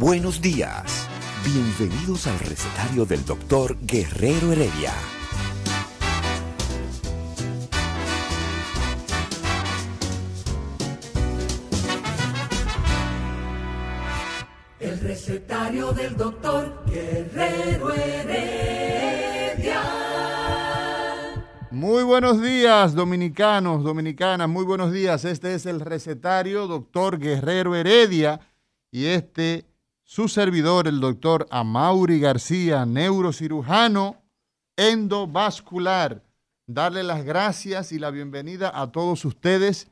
Buenos días. Bienvenidos al recetario del doctor Guerrero Heredia. El recetario del doctor Guerrero Heredia. Muy buenos días, dominicanos, dominicanas, muy buenos días. Este es el recetario doctor Guerrero Heredia y este su servidor, el doctor Amaury García, neurocirujano endovascular. Darle las gracias y la bienvenida a todos ustedes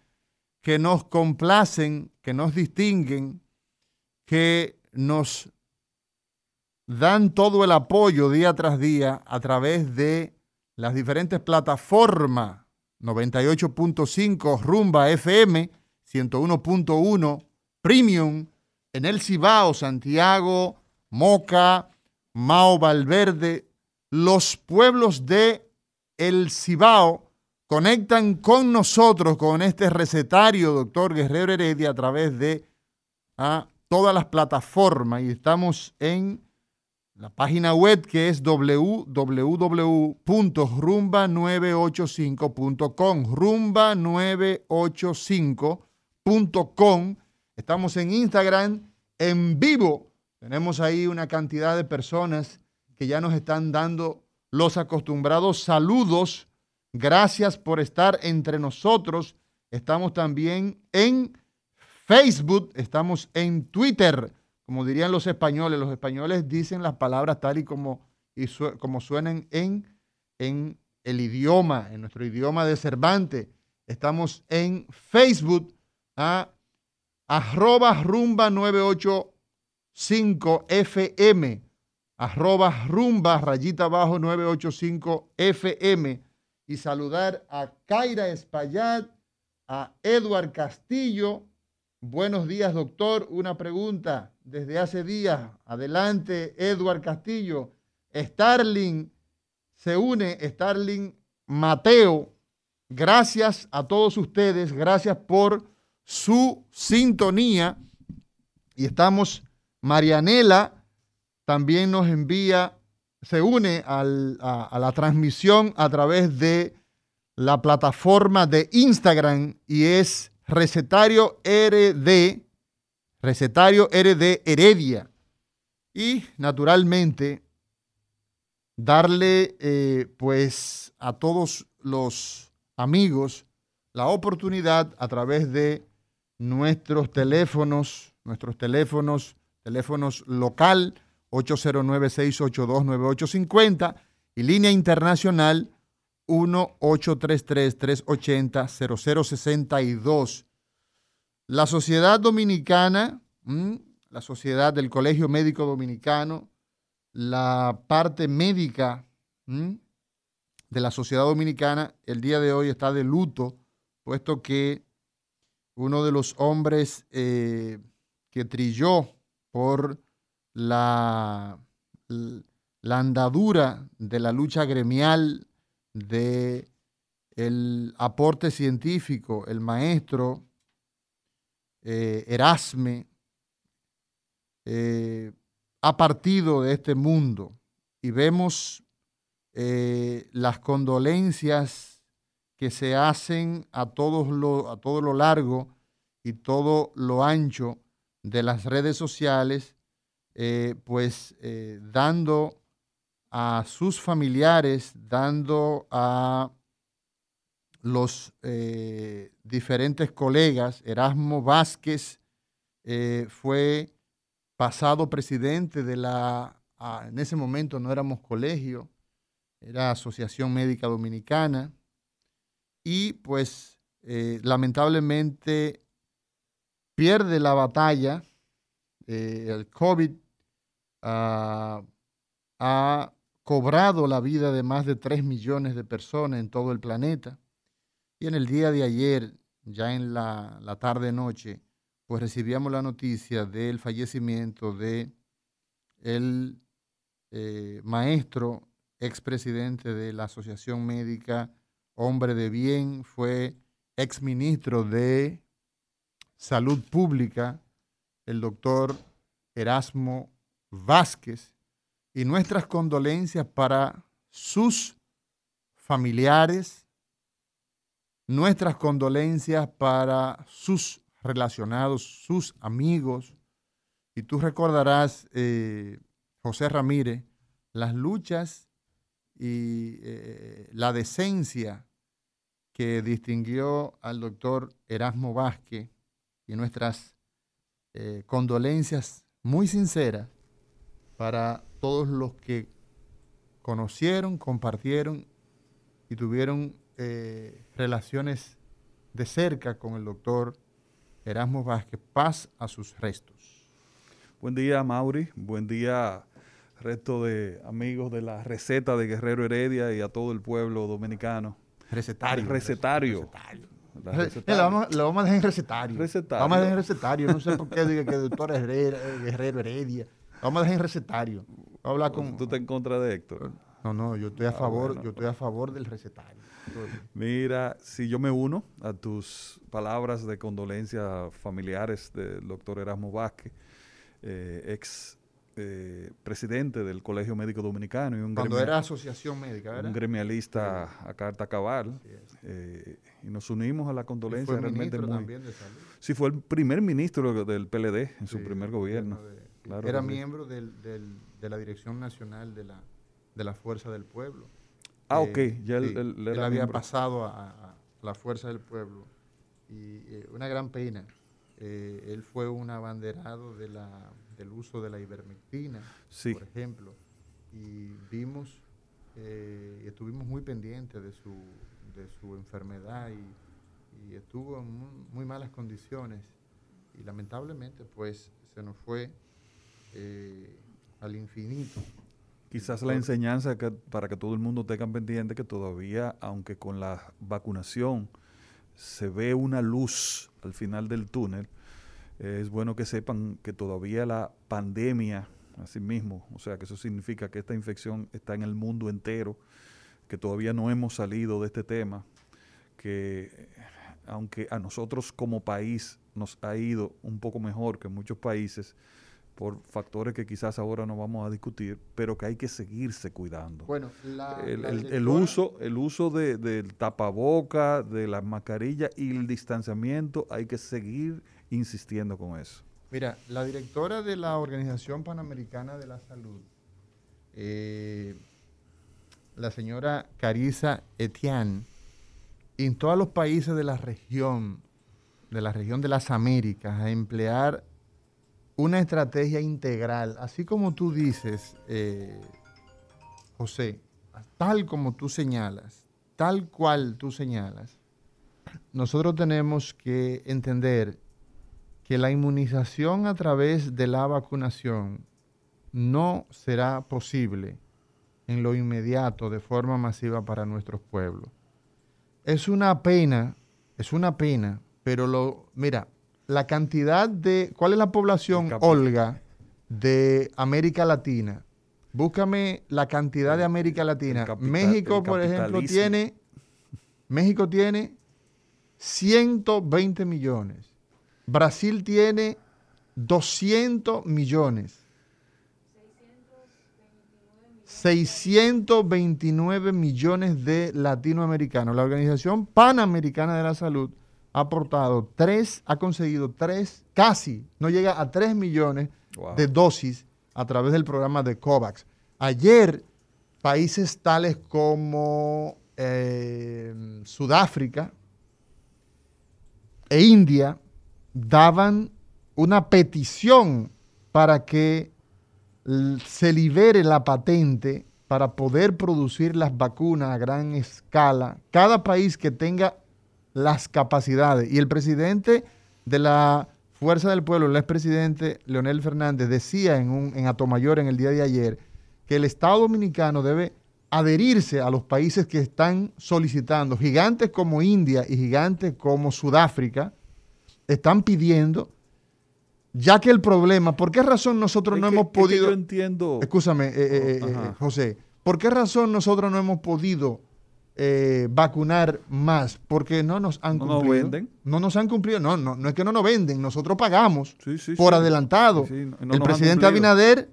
que nos complacen, que nos distinguen, que nos dan todo el apoyo día tras día a través de las diferentes plataformas 98.5 Rumba FM, 101.1 Premium, en el Cibao, Santiago, Moca, Mao Valverde, los pueblos de el Cibao conectan con nosotros con este recetario, doctor Guerrero Heredia, a través de ah, todas las plataformas y estamos en la página web que es www.rumba985.com, rumba985.com. Estamos en Instagram en vivo. Tenemos ahí una cantidad de personas que ya nos están dando los acostumbrados saludos. Gracias por estar entre nosotros. Estamos también en Facebook, estamos en Twitter, como dirían los españoles. Los españoles dicen las palabras tal y como, y como suenan en, en el idioma, en nuestro idioma de Cervantes. Estamos en Facebook, a arroba rumba 985 FM, arroba rumba rayita abajo 985 FM y saludar a Kaira Espaillat, a Edward Castillo. Buenos días, doctor. Una pregunta desde hace días. Adelante, Edward Castillo. Starling se une, Starling Mateo. Gracias a todos ustedes, gracias por su sintonía. Y estamos, Marianela también nos envía, se une a la transmisión a través de la plataforma de Instagram y es recetario RD, recetario RD Heredia. Y naturalmente darle eh, pues a todos los amigos la oportunidad a través de nuestros teléfonos, nuestros teléfonos, teléfonos local 809-682-9850 y línea internacional 1-833-380-0062. La Sociedad Dominicana, la Sociedad del Colegio Médico Dominicano, la parte médica de la Sociedad Dominicana, el día de hoy está de luto, puesto que uno de los hombres eh, que trilló por la, la andadura de la lucha gremial de el aporte científico, el maestro eh, Erasme, eh, ha partido de este mundo. Y vemos las condolencias que se hacen a, todos lo, a todo lo largo y todo lo ancho de las redes sociales, pues dando a sus familiares, dando a los eh, diferentes colegas. Erasmo Vázquez eh, fue pasado presidente de la, en ese momento no éramos colegio, era Asociación Médica Dominicana, y pues eh, lamentablemente pierde la batalla. Eh, el COVID ah, ha cobrado la vida de más de 3 millones de personas en todo el planeta. Y en el día de ayer, ya en la, la tarde-noche, pues recibíamos la noticia del fallecimiento de el eh, maestro, expresidente de la Asociación Médica, hombre de bien, fue exministro de Salud Pública, el doctor Erasmo Vázquez, y nuestras condolencias para sus familiares, nuestras condolencias para sus relacionados, sus amigos. Y tú recordarás, eh, José Ramírez, las luchas y eh, la decencia que distinguió al doctor Erasmo Vázquez y nuestras eh, condolencias muy sinceras para todos los que conocieron, compartieron y tuvieron relaciones de cerca con el doctor Erasmo Vázquez, paz a sus restos. Buen día, Mauri. Buen día, resto de amigos de la receta de Guerrero Heredia y a todo el pueblo dominicano. Recetario. Recetario. recetario. Lo, vamos, lo, vamos, a dejar en recetario. recetario. Vamos a dejar en recetario. No sé por qué diga que el doctor Herrera, Guerrero Heredia. Vamos a dejar en recetario. Vamos a hablar con, ¿Tú estás en contra de Héctor? No, no, yo estoy a ah, favor, yo estoy a favor del recetario. Mira, si yo me uno a tus palabras de condolencia familiares del doctor Erasmo Vázquez, eh, ex eh, presidente del Colegio Médico Dominicano. Y un Cuando era asociación médica, ¿verdad? Un gremialista a carta cabal. Eh, y nos unimos a la condolencia. fue realmente muy, también de salud. Sí, fue el primer ministro del PLD en su primer gobierno. era miembro del, de la Dirección Nacional de la, de la Fuerza del Pueblo. Ah, ok. Ya él, había pasado a, la fuerza del pueblo. Y eh, una gran pena. Eh, él fue un abanderado de la, del uso de la ivermectina, por ejemplo. Y vimos eh, y estuvimos muy pendientes de su, de su enfermedad y, estuvo en muy, malas condiciones. Y lamentablemente, pues, se nos fue al infinito. Quizás la enseñanza para que todo el mundo tenga pendiente que todavía, aunque con la vacunación se ve una luz al final del túnel, es bueno que sepan que todavía la pandemia, así mismo, o sea que eso significa que esta infección está en el mundo entero, que todavía no hemos salido de este tema, que aunque a nosotros como país nos ha ido un poco mejor que muchos países, por factores que quizás ahora no vamos a discutir, pero que hay que seguirse cuidando. Bueno, el, uso, el uso del tapaboca, de las mascarillas y el distanciamiento, hay que seguir insistiendo con eso. Mira, la directora de la Organización Panamericana de la Salud, eh, la señora Carisa Etienne, en todos los países de la región, de la región de las Américas, a emplear una estrategia integral, así como tú dices, eh, José, tal como tú señalas, tal cual tú señalas, nosotros tenemos que entender que la inmunización a través de la vacunación no será posible en lo inmediato de forma masiva para nuestros pueblos. Es una pena, es una pena, pero lo, mira, la cantidad de... ¿Cuál es la población, Olga, de América Latina? Búscame la cantidad de América Latina. México, por ejemplo, tiene... México tiene 120 millones. Brasil tiene 200 millones. 629 millones de latinoamericanos. La Organización Panamericana de la Salud ha aportado tres, ha conseguido tres, casi, no llega a tres millones de dosis a través del programa de COVAX. Ayer, países tales como eh, Sudáfrica e India daban una petición para que se libere la patente para poder producir las vacunas a gran escala, cada país que tenga las capacidades. Y el presidente de la Fuerza del Pueblo, el expresidente Leonel Fernández, decía en, un, en Atomayor en el día de ayer que el Estado dominicano debe adherirse a los países que están solicitando, gigantes como India y gigantes como Sudáfrica, están pidiendo, ya que el problema, ¿por qué razón nosotros no hemos podido... yo entiendo... Escúchame, eh, eh, eh, José, ¿por qué razón nosotros no hemos podido vacunar más? Porque no nos han cumplido. No venden. No nos han cumplido, no, no, no es que no nos venden, nosotros pagamos por adelantado. el presidente Abinader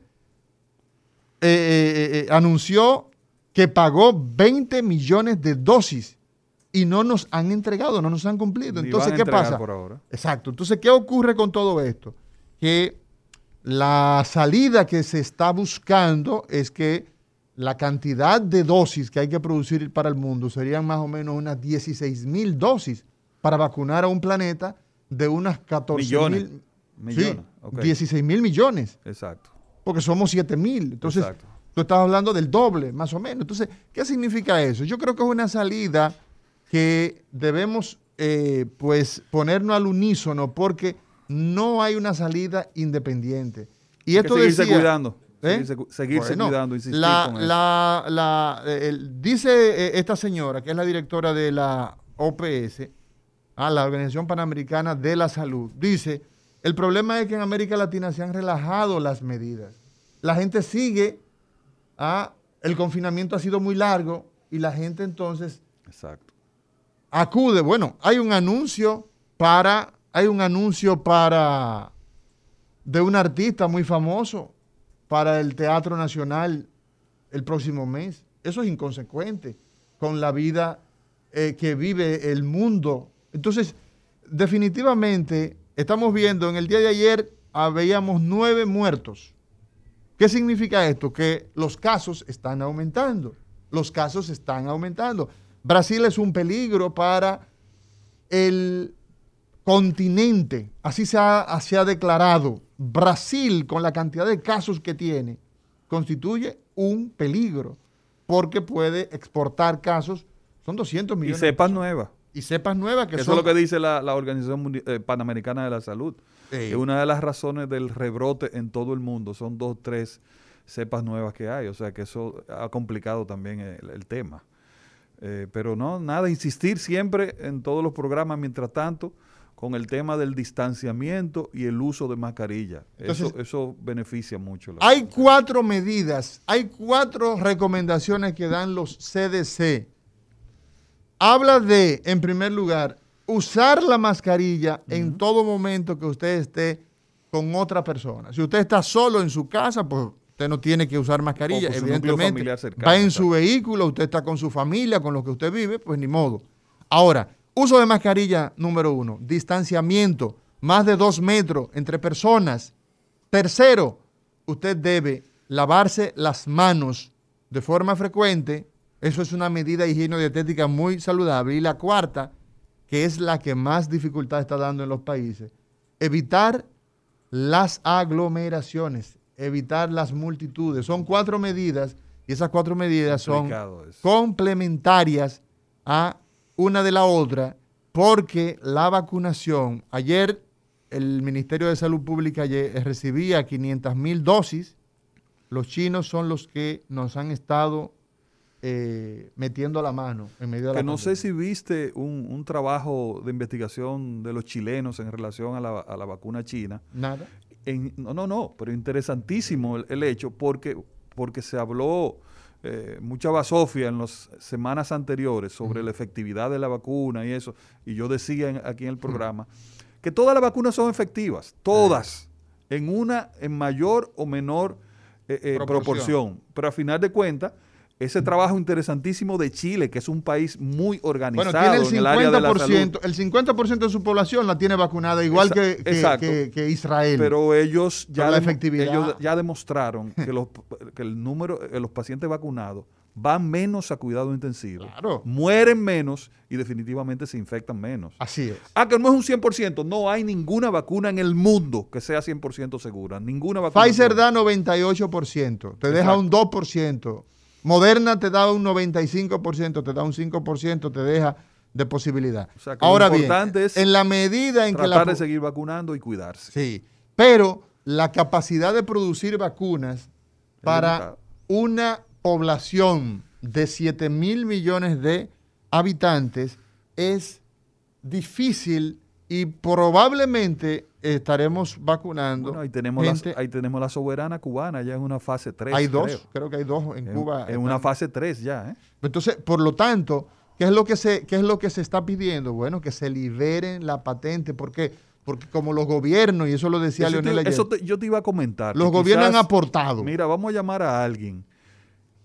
anunció que pagó 20 millones de dosis y no nos han entregado, no nos han cumplido. Entonces, ¿qué pasa? Exacto. Entonces, ¿qué ocurre con todo esto? Que la salida que se está buscando es que la cantidad de dosis que hay que producir para el mundo serían más o menos unas 16 mil dosis para vacunar a un planeta de unas 14 millones. mil. Sí, 16 mil millones. Exacto. Porque somos 7 mil. Entonces, Exacto. Tú estás hablando del doble, más o menos. Entonces, ¿qué significa eso? Yo creo que es una salida que debemos, eh, pues, ponernos al unísono porque no hay una salida independiente. Y esto que seguirse cuidando. ¿eh? Seguirse, cuidando, insistir la, La, dice eh, esta señora, que es la directora de la OPS, a la Organización Panamericana de la Salud, dice, el problema es que en América Latina se han relajado las medidas. La gente sigue Ah, el confinamiento ha sido muy largo y la gente entonces Exacto. Acude. Bueno, hay un anuncio para, hay un anuncio para de un artista muy famoso para el Teatro Nacional el próximo mes. Eso es inconsecuente con la vida eh, que vive el mundo. Entonces, definitivamente, estamos viendo, en el día de ayer habíamos nueve muertos ¿Qué significa esto? Que los casos están aumentando. Los casos están aumentando. Brasil es un peligro para el continente. Así se ha, declarado. Brasil, con la cantidad de casos que tiene, constituye un peligro porque puede exportar casos. Son 200 millones. Y cepas nuevas. Y cepas nuevas que Eso es lo que dice la, Organización eh, Panamericana de la Salud. Es una de las razones del rebrote en todo el mundo son dos, tres cepas nuevas que hay. O sea que eso ha complicado también el, tema. Eh, pero no, nada, insistir siempre en todos los programas, mientras tanto, con el tema del distanciamiento y el uso de mascarilla. eso, eso beneficia mucho. Hay cuatro medidas, hay cuatro recomendaciones que dan los CDC. Habla de, en primer lugar, usar la mascarilla en todo momento que usted esté con otra persona. Si usted está solo en su casa, pues usted no tiene que usar mascarilla. Evidentemente, va en su vehículo, usted está con su familia, con los que usted vive, pues ni modo. Ahora, uso de mascarilla número uno, distanciamiento, más de dos metros entre personas. Tercero, usted debe lavarse las manos de forma frecuente. Eso es una medida higieno dietética muy saludable. Y la cuarta, que es la que más dificultad está dando en los países. Evitar las aglomeraciones, evitar las multitudes. Son cuatro medidas y esas cuatro medidas son complementarias a una de la otra porque la vacunación, ayer el Ministerio de Salud Pública recibía 500 mil dosis, los chinos son los que nos han estado eh, metiendo la mano en medio de la Que no sé si viste un, trabajo de investigación de los chilenos en relación a la, vacuna china. Nada. No, no, no, pero interesantísimo el, hecho porque, porque se habló eh, mucha basofia en las semanas anteriores sobre la efectividad de la vacuna y eso. Y yo decía aquí en el programa que todas las vacunas son efectivas, todas, en una en mayor o menor eh, proporción. Pero a final de cuentas ese trabajo interesantísimo de Chile, que es un país muy organizado bueno, tiene el 50%, en el área de la salud. El 50% de su población la tiene vacunada, igual que, que, Israel. Pero ellos ya, ellos ya demostraron que, los, que el número de los pacientes vacunados van menos a cuidado intensivo, mueren menos y definitivamente se infectan menos. Así es. Ah, que no es un 100%, no hay ninguna vacuna en el mundo que sea 100% segura, ninguna vacuna. Pfizer da 98%, te deja un 2% Moderna te da un 95%, te da un 5%, te deja de posibilidad. O sea, que Ahora bien, en la medida en que Tratar la... de seguir vacunando y cuidarse. Sí, pero la capacidad de producir vacunas para una población de 7 mil millones de habitantes es difícil y probablemente estaremos vacunando. Bueno, ahí tenemos, la, ahí tenemos la soberana cubana ya en una fase 3. hay dos, creo. que hay dos en En, Cuba. en una fase 3 ya, ¿eh? Entonces, por lo tanto, ¿qué es lo que se, qué es lo que se está pidiendo? Bueno, que se liberen la patente. ¿Por qué? Porque como los gobiernos, y eso lo decía Eso te- Leonel ayer, eso te- yo te iba a comentar. los gobiernos han aportado. Mira, vamos a llamar a alguien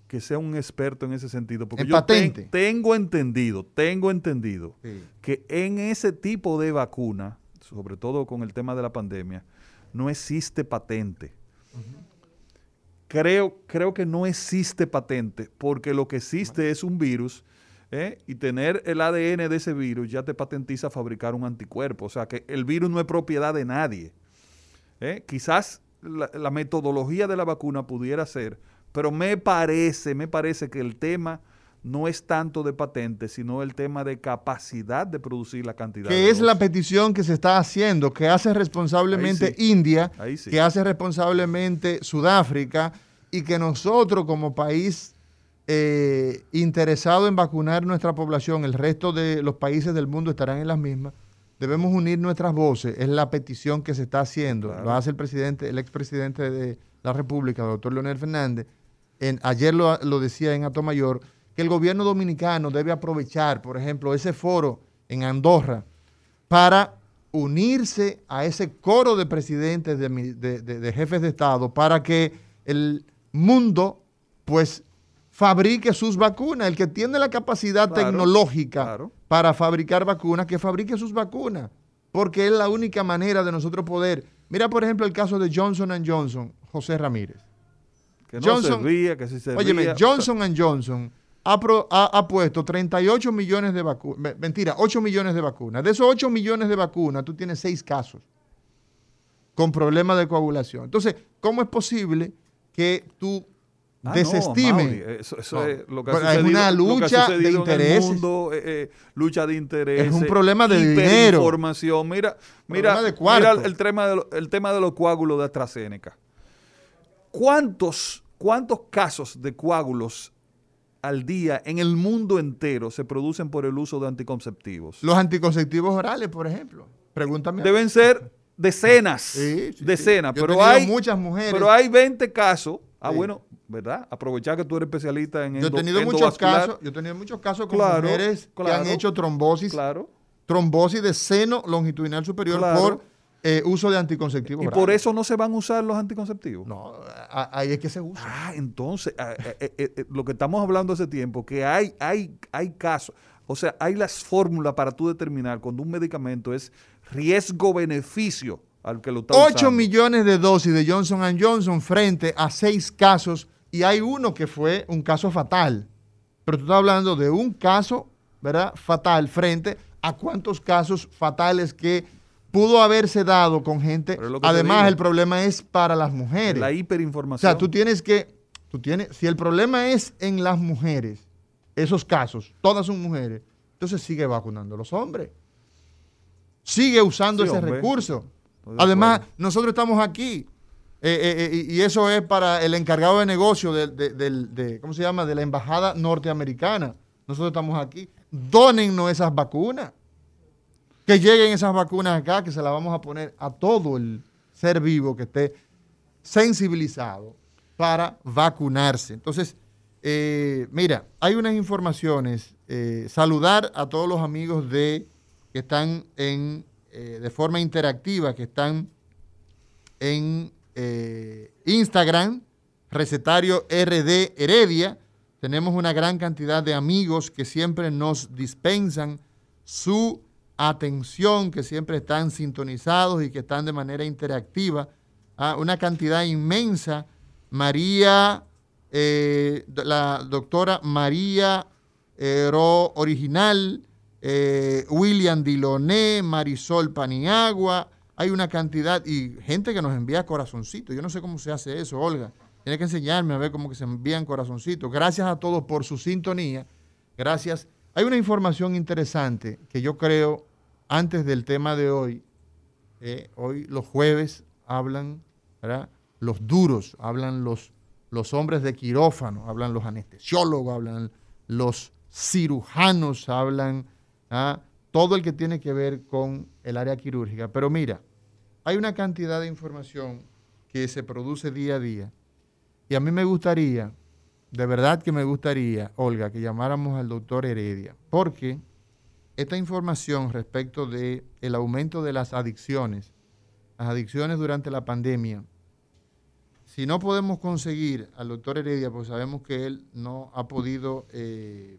que sea un experto en ese sentido. Porque En yo ten- patente. tengo entendido, tengo entendido Sí. que en ese tipo de vacuna, sobre todo con el tema de la pandemia, no existe patente. creo, creo que no existe patente, porque lo que existe es un virus. ¿eh? Y tener el ADN de ese virus ya te patentiza fabricar un anticuerpo. O sea que el virus no es propiedad de nadie. ¿eh? Quizás la, la metodología de la vacuna pudiera ser, pero me parece, me parece que el tema no es tanto de patente, sino el tema de capacidad de producir la cantidad. de que es la petición que se está haciendo, que hace responsablemente sí. India, sí. que hace responsablemente Sudáfrica, y que nosotros como país eh, interesado en vacunar nuestra población, el resto de los países del mundo estarán en las mismas, debemos unir nuestras voces, es la petición que se está haciendo, Claro. lo hace el presidente, el expresidente de la República, doctor Leonel Fernández, en, ayer lo, lo decía en Atomayor, que el gobierno dominicano debe aprovechar, por ejemplo, ese foro en Andorra para unirse a ese coro de presidentes, de, mi- de- de- de jefes de Estado, para que el mundo, pues, fabrique sus vacunas. El que tiene la capacidad Claro, tecnológica claro. para fabricar vacunas, que fabrique sus vacunas, porque es la única manera de nosotros poder. Mira, por ejemplo, el caso de Johnson Johnson, José Ramírez. que no Johnson- servía, que sí. Óyeme, o sea, Johnson Johnson ha, pro- ha- ha puesto 38 millones de vacunas, mentira, 8 millones de vacunas. De esos 8 millones de vacunas, tú tienes 6 casos con problemas de coagulación. Entonces, ¿cómo es posible que tú Ah, no, desestimes? Mauri, eso, eso No. es lo que ha Bueno, es sucedido, una lo que ha lucha de sucedido en el intereses. mundo, eh, eh, lucha de intereses. Es un problema de dinero. Hiperinformación. Mira, mira, Problema mira el, tema de el tema de los coágulos de AstraZeneca. ¿Cuántos, ¿Cuántos casos de coágulos al día en el mundo entero se producen por el uso de anticonceptivos? Los anticonceptivos orales, por ejemplo. Pregúntame. Deben ser decenas, Sí, sí, decenas, sí. Pero hay muchas mujeres. pero hay 20 casos. Ah, bueno, ¿verdad? Aprovechar que tú eres especialista en Yo he tenido muchos casos, yo he tenido muchos casos con Claro, mujeres que han hecho trombosis, Claro. trombosis de seno longitudinal superior Claro. por eh, uso de anticonceptivos Y orales. por eso no se van a usar los anticonceptivos. No, a- ahí es que se usa. Ah, entonces, ah, eh, eh, lo que estamos hablando hace tiempo, que hay, hay, hay casos, o sea, hay las fórmulas para tú determinar cuando un medicamento es riesgo-beneficio al que lo está 8 usando. millones de dosis de Johnson Johnson frente a 6 casos y hay uno que fue un caso fatal. Pero tú estás hablando de un caso, ¿verdad? Fatal frente a cuántos casos fatales que pudo haberse dado con gente. Además, el problema es para las mujeres. La O hiperinformación. sea, tú tienes que, tú tienes, si el problema es en las mujeres, esos casos, todas son mujeres, entonces sigue vacunando a los hombres. Sigue usando Sí, ese hombre. recurso. De Además, nosotros estamos aquí. eh, eh, eh, y eso es para el encargado de negocio de, de- del- de- ¿cómo se llama? De la embajada norteamericana. Nosotros estamos aquí. Dónennos esas vacunas. Que lleguen esas vacunas acá, que se las vamos a poner a todo el ser vivo que esté sensibilizado para vacunarse. Entonces, eh, mira, hay unas informaciones. eh, saludar a todos los amigos de que están en, eh, de forma interactiva, que están en Instagram, recetario RD Heredia. Tenemos una gran cantidad de amigos que siempre nos dispensan su atención, que siempre están sintonizados y que están de manera interactiva. Ah, una cantidad inmensa. María, eh, la doctora María eh, Ro Original, eh, William Diloné, Marisol Paniagua. Hay una cantidad y gente que nos envía corazoncitos. Yo no sé cómo se hace eso, Olga. Tiene que enseñarme a ver cómo que se envían corazoncitos. Gracias a todos por su sintonía. Gracias. Hay una información interesante que yo creo, antes del tema de hoy, eh, hoy los jueves hablan. Los duros, hablan los, los hombres de quirófano, hablan los anestesiólogos, hablan los cirujanos, hablan ¿ah? todo el que tiene que ver con el área quirúrgica. Pero mira, hay una cantidad de información que se produce día a día. Y a mí me gustaría, de verdad que me gustaría, Olga, que llamáramos al doctor Heredia, porque esta información respecto del el aumento de las adicciones, las adicciones durante la pandemia, si no podemos conseguir al doctor Heredia, pues sabemos que él no ha podido, eh,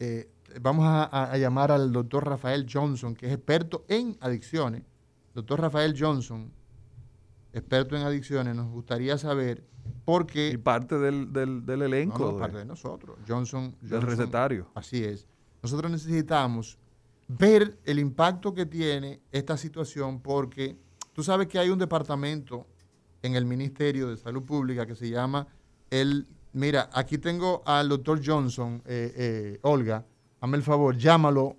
eh, vamos a, a, llamar al doctor Rafael Johnson, que es experto en adicciones. Doctor Rafael Johnson, experto en adicciones, nos gustaría saber por qué... Y parte del, del, del elenco. No, no, de- parte de nosotros. Johnson, del Johnson- recetario. Así es. Nosotros necesitamos ver el impacto que tiene esta situación porque tú sabes que hay un departamento en el Ministerio de Salud Pública que se llama el... Mira, aquí tengo al doctor Johnson, eh, eh, Olga, hazme el favor, llámalo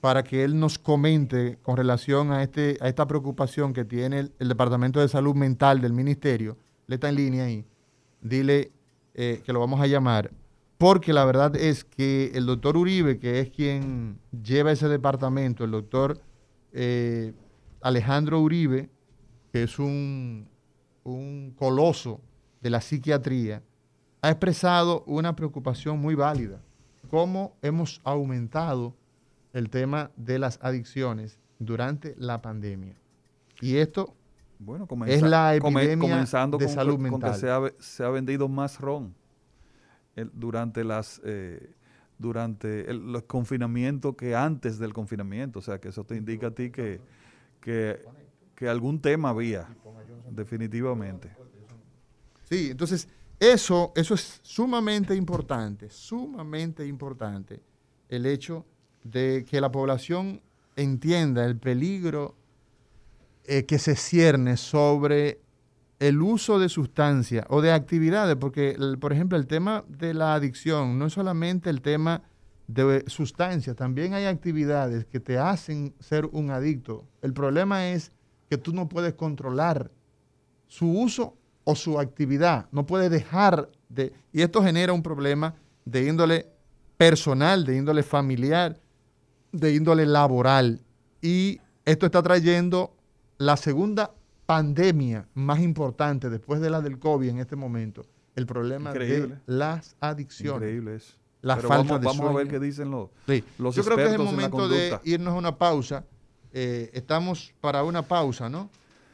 para que él nos comente con relación a, este, a esta preocupación que tiene el, Departamento de Salud Mental del Ministerio. Le está en línea ahí. Dile eh, que lo vamos a llamar. Porque la verdad es que el doctor Uribe, que es quien lleva ese departamento, el doctor eh, Alejandro Uribe, que es un, un coloso de la psiquiatría, ha expresado una preocupación muy válida. Cómo hemos aumentado el tema de las adicciones durante la pandemia. Y esto Bueno, Es la epidemia comenzando de con, salud con que mental. se ha, se ha vendido más ron durante las eh, durante el, los confinamientos que antes del confinamiento. O sea, que eso te indica a ti que, que, que algún tema había, definitivamente. Sí, entonces eso, eso es sumamente importante, sumamente importante, el hecho de que la población entienda el peligro eh, que se cierne sobre el uso de sustancias o de actividades, porque, por ejemplo, el tema de la adicción no es solamente el tema de sustancias, también hay actividades que te hacen ser un adicto. El problema es que tú no puedes controlar su uso o su actividad. No puede dejar de... Y esto genera un problema de índole personal, de índole familiar, de índole laboral. Y esto está trayendo la segunda pandemia más importante después de la del COVID en este momento. El problema Increíble. de las adicciones. Increíble eso. La Pero falta vamos, de vamos a ver qué dicen los, Sí. los Yo creo que es el momento de irnos a una pausa. Eh, estamos para una pausa, ¿no?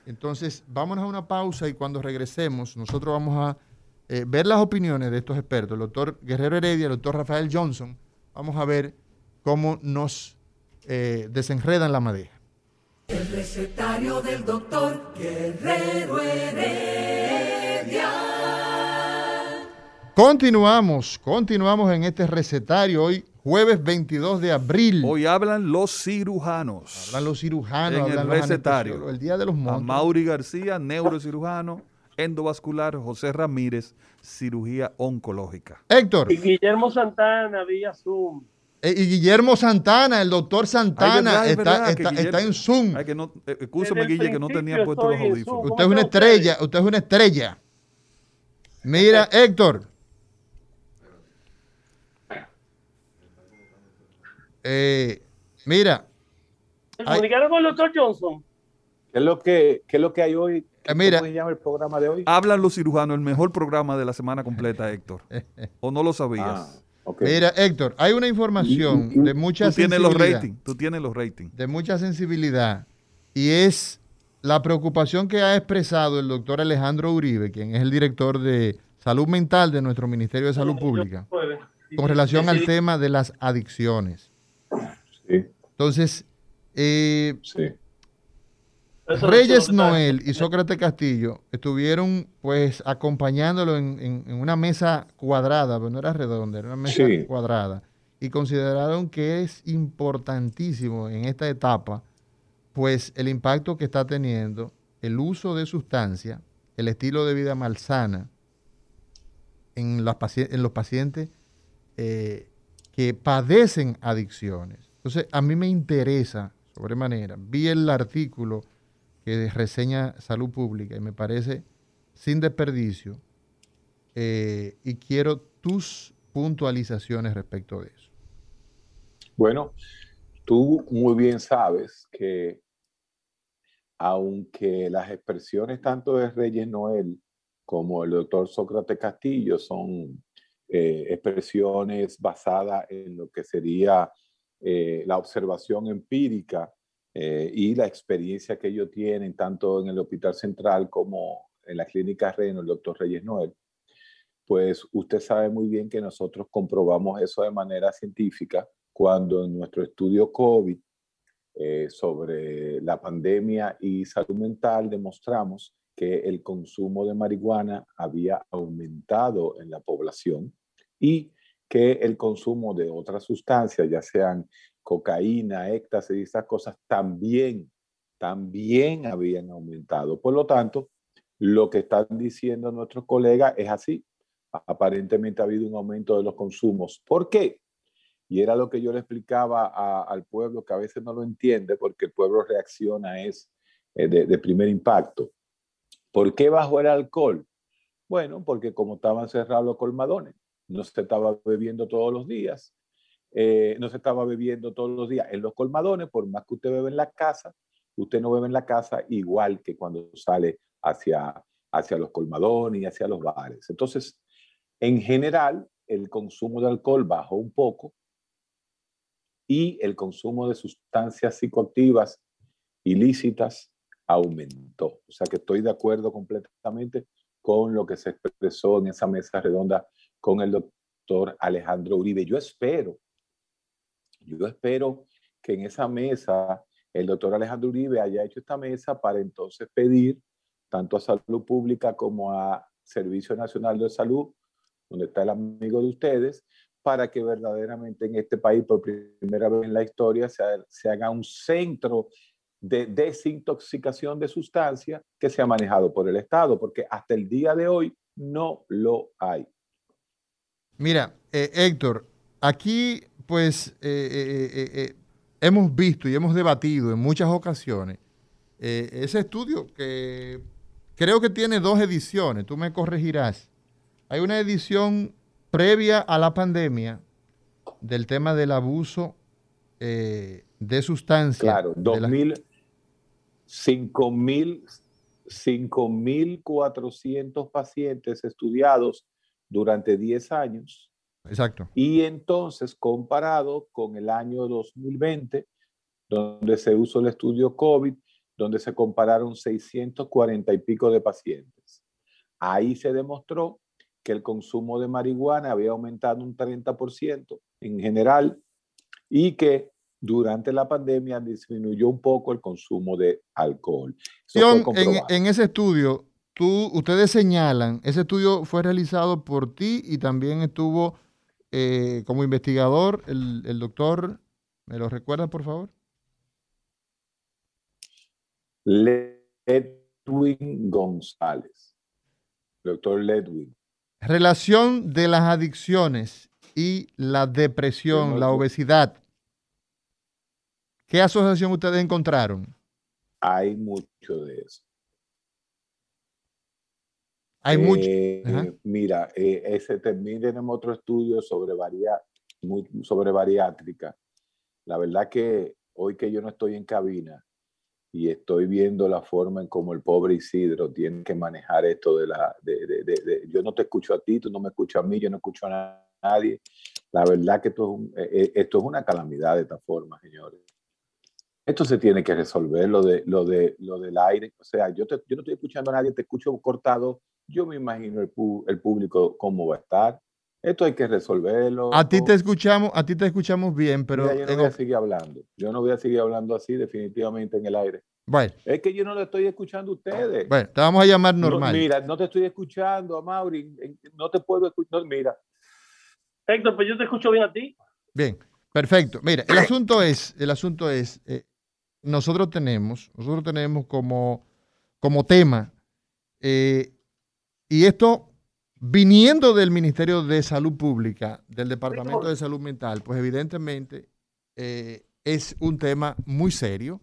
Entonces, vámonos a una pausa y cuando regresemos, nosotros vamos a eh, ver las opiniones de estos expertos, el doctor Guerrero Heredia, el doctor Rafael Johnson. Vamos a ver cómo nos eh, desenredan la madeja. El recetario del doctor Guerrero Heredia. Continuamos, continuamos en este recetario hoy, jueves 22 de abril. Hoy hablan los cirujanos. hablan los cirujanos, en el hablan recetario. el día de los A monstruos. Mauri García, neurocirujano, endovascular, José Ramírez, cirugía oncológica. Héctor. Y Guillermo Santana vía Zoom. Eh, y Guillermo Santana, el doctor Santana, Ay, verdad, es está, verdad está, está en Zoom. Ay, que no, eh, el Guille, que no tenía puesto los audífonos. Usted es una ¿Cómo están estrella, usted es una estrella. Mira, Héctor. Eh, mira, ¿Se comunicaron con el doctor Johnson? ¿Qué es lo que, qué es lo que hay hoy? Eh, mira. ¿Cómo se llama el programa de hoy? Hablan los cirujanos, el mejor programa de la semana completa, Héctor. ¿O no lo sabías? Ah, ok. mira, Héctor, hay una información de mucha Tú tienes los sensibilidad. ratings, tú tienes los ratings. de mucha sensibilidad y es la preocupación que ha expresado el doctor Alejandro Uribe, quien es el director de salud mental de nuestro Ministerio de Salud Pública, con relación al tema de las adicciones. Sí, Entonces, eh, sí. Eso- Reyes Noel y Sócrates Castillo estuvieron pues acompañándolo en, en- en una mesa cuadrada, pero no era redonda, era una mesa Sí. cuadrada, y consideraron que es importantísimo en esta etapa pues el impacto que está teniendo el uso de sustancias el estilo de vida malsana en, las paci- en los pacientes eh, que padecen adicciones. Entonces, a mí me interesa sobremanera. Vi el artículo que reseña Salud Pública y me parece sin desperdicio eh, y quiero tus puntualizaciones respecto de eso. Bueno, tú muy bien sabes que aunque las expresiones tanto de Reyes Noel como el doctor Sócrates Castillo son eh, expresiones basadas en lo que sería eh, la observación empírica eh, y la experiencia que ellos tienen tanto en el Hospital Central como en la Clínica Reno, el doctor Reyes Noel, pues usted sabe muy bien que nosotros comprobamos eso de manera científica cuando en nuestro estudio COVID eh, sobre la pandemia y salud mental demostramos que el consumo de marihuana había aumentado en la población y que el consumo de otras sustancias, ya sean cocaína, éxtasis y esas cosas, también, también habían aumentado. Por lo tanto, lo que están diciendo nuestros colegas es así. Aparentemente ha habido un aumento de los consumos. ¿Por qué? Y era lo que yo le explicaba a- al pueblo, que a veces no lo entiende porque el pueblo reacciona es eh, de, de primer impacto. ¿Por qué bajó el alcohol? Bueno, porque como estaban cerrados los colmadones, no se estaba bebiendo todos los días, eh, no se estaba bebiendo todos los días en los colmadones, por más que usted bebe en la casa, usted no bebe en la casa igual que cuando sale hacia, hacia los colmadones y hacia los bares. Entonces, en general, el consumo de alcohol bajó un poco y el consumo de sustancias psicoactivas ilícitas aumentó. O sea que estoy de acuerdo completamente con lo que se expresó en esa mesa redonda con el doctor Alejandro Uribe. Yo espero, yo espero que en esa mesa el doctor Alejandro Uribe haya hecho esta mesa para entonces pedir tanto a Salud Pública como a Servicio Nacional de Salud, donde está el amigo de ustedes, para que verdaderamente en este país, por primera vez en la historia, se, ha- se haga un centro de desintoxicación de sustancias que sea manejado por el Estado, porque hasta el día de hoy no lo hay. Mira, eh, Héctor, aquí pues eh, eh, eh, hemos visto y hemos debatido en muchas ocasiones ese estudio que creo que tiene dos ediciones, tú me corregirás. Hay una edición previa a la pandemia del tema del abuso eh, de sustancias. Claro, de la- 2000, 5000, 5.400 pacientes estudiados durante 10 años Exacto. y entonces comparado con el año 2020, donde se usó el estudio COVID, donde se compararon 640 y pico de pacientes. Ahí se demostró que el consumo de marihuana había aumentado un 30% en general y que durante la pandemia disminuyó un poco el consumo de alcohol. En, en ese estudio, tú, ustedes señalan, ese estudio fue realizado por ti y también estuvo eh, como investigador el, el doctor, ¿me lo recuerdas por favor? Ledwin González. Doctor Ledwin. Relación de las adicciones y la depresión, la obesidad. ¿Qué asociación ustedes encontraron? Hay mucho de eso. Hay mucho. Eh. Mira, eh, ese también tenemos otro estudio sobre, varia, mu- sobre bariátrica. La verdad que hoy que yo no estoy en cabina y estoy viendo la forma en cómo el pobre Isidro tiene que manejar esto de la... De, de- de- yo no te escucho a ti, tú no me escuchas a mí, yo no escucho a na- nadie. La verdad que esto es, un- eh, esto es una calamidad de esta forma, señores. Esto se tiene que resolver, lo, de, lo, de, lo del aire. O sea, yo, te- yo no estoy escuchando a nadie, te escucho cortado. Yo me imagino el, el público cómo va a estar. Esto hay que resolverlo. A ti te escuchamos, a ti te escuchamos bien, pero Mira, yo no en voy a seguir hablando. Yo no voy a seguir hablando así definitivamente en el aire. bueno, Es que yo no lo estoy escuchando a ustedes. bueno, te vamos a llamar No, normal. mira, no te estoy escuchando, Mauri. No te puedo escuchar. Mira, Héctor, pues yo te escucho bien a ti. Bien, perfecto. Mira, el asunto es, el asunto es, eh, nosotros tenemos, nosotros tenemos como, como tema Eh, y esto, viniendo del Ministerio de Salud Pública, del Departamento de Salud Mental, pues evidentemente eh, es un tema muy serio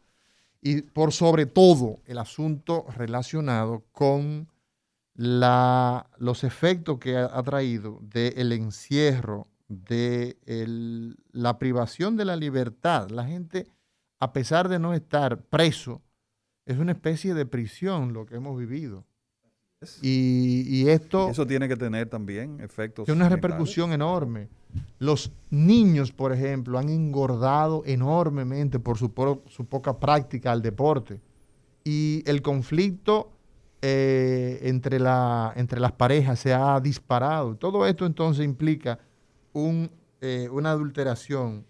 y por sobre todo el asunto relacionado con la, los efectos que ha, ha traído del encierro, de el- la privación de la libertad. La gente, a pesar de no estar preso, es una especie de prisión lo que hemos vivido. Y, y esto Eso tiene que tener también efectos. tiene una repercusión enorme. Los niños, por ejemplo, han engordado enormemente por su, su poca práctica al deporte. Y el conflicto eh, entre, la, entre las parejas se ha disparado. Todo esto entonces implica un, eh, una adulteración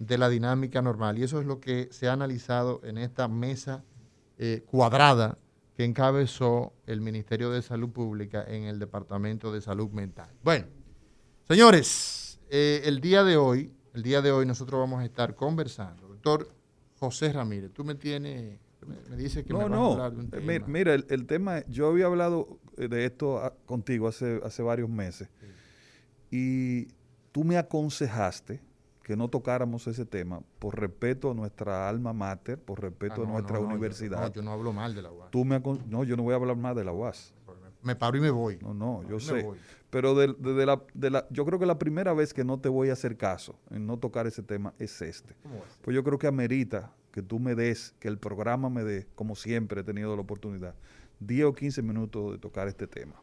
de la dinámica normal. Y eso es lo que se ha analizado en esta mesa eh, cuadrada que encabezó el Ministerio de Salud Pública en el Departamento de Salud Mental. Bueno, señores, eh, el día de hoy, el día de hoy nosotros vamos a estar conversando. Doctor José Ramírez, tú me tienes, me, me dices que me No, vas a no. hablar de un eh, tema. mi- Mira, el, el tema, yo había hablado eh, de esto ah, contigo hace, hace varios meses y tú me aconsejaste que no tocáramos ese tema por respeto a nuestra alma mater, por Ah, respeto no, a nuestra no, no, universidad. no, yo no hablo mal de la UAS. Tú me no, yo no voy a hablar más de la UAS. Me paro y me voy. No, no, yo sé. voy. Pero de, de- de la, de la- yo creo que la primera vez que no te voy a hacer caso en no tocar ese tema es este. Pues yo creo que amerita que tú me des, que el programa me dé, como siempre he tenido la oportunidad, 10 o 15 minutos de tocar este tema.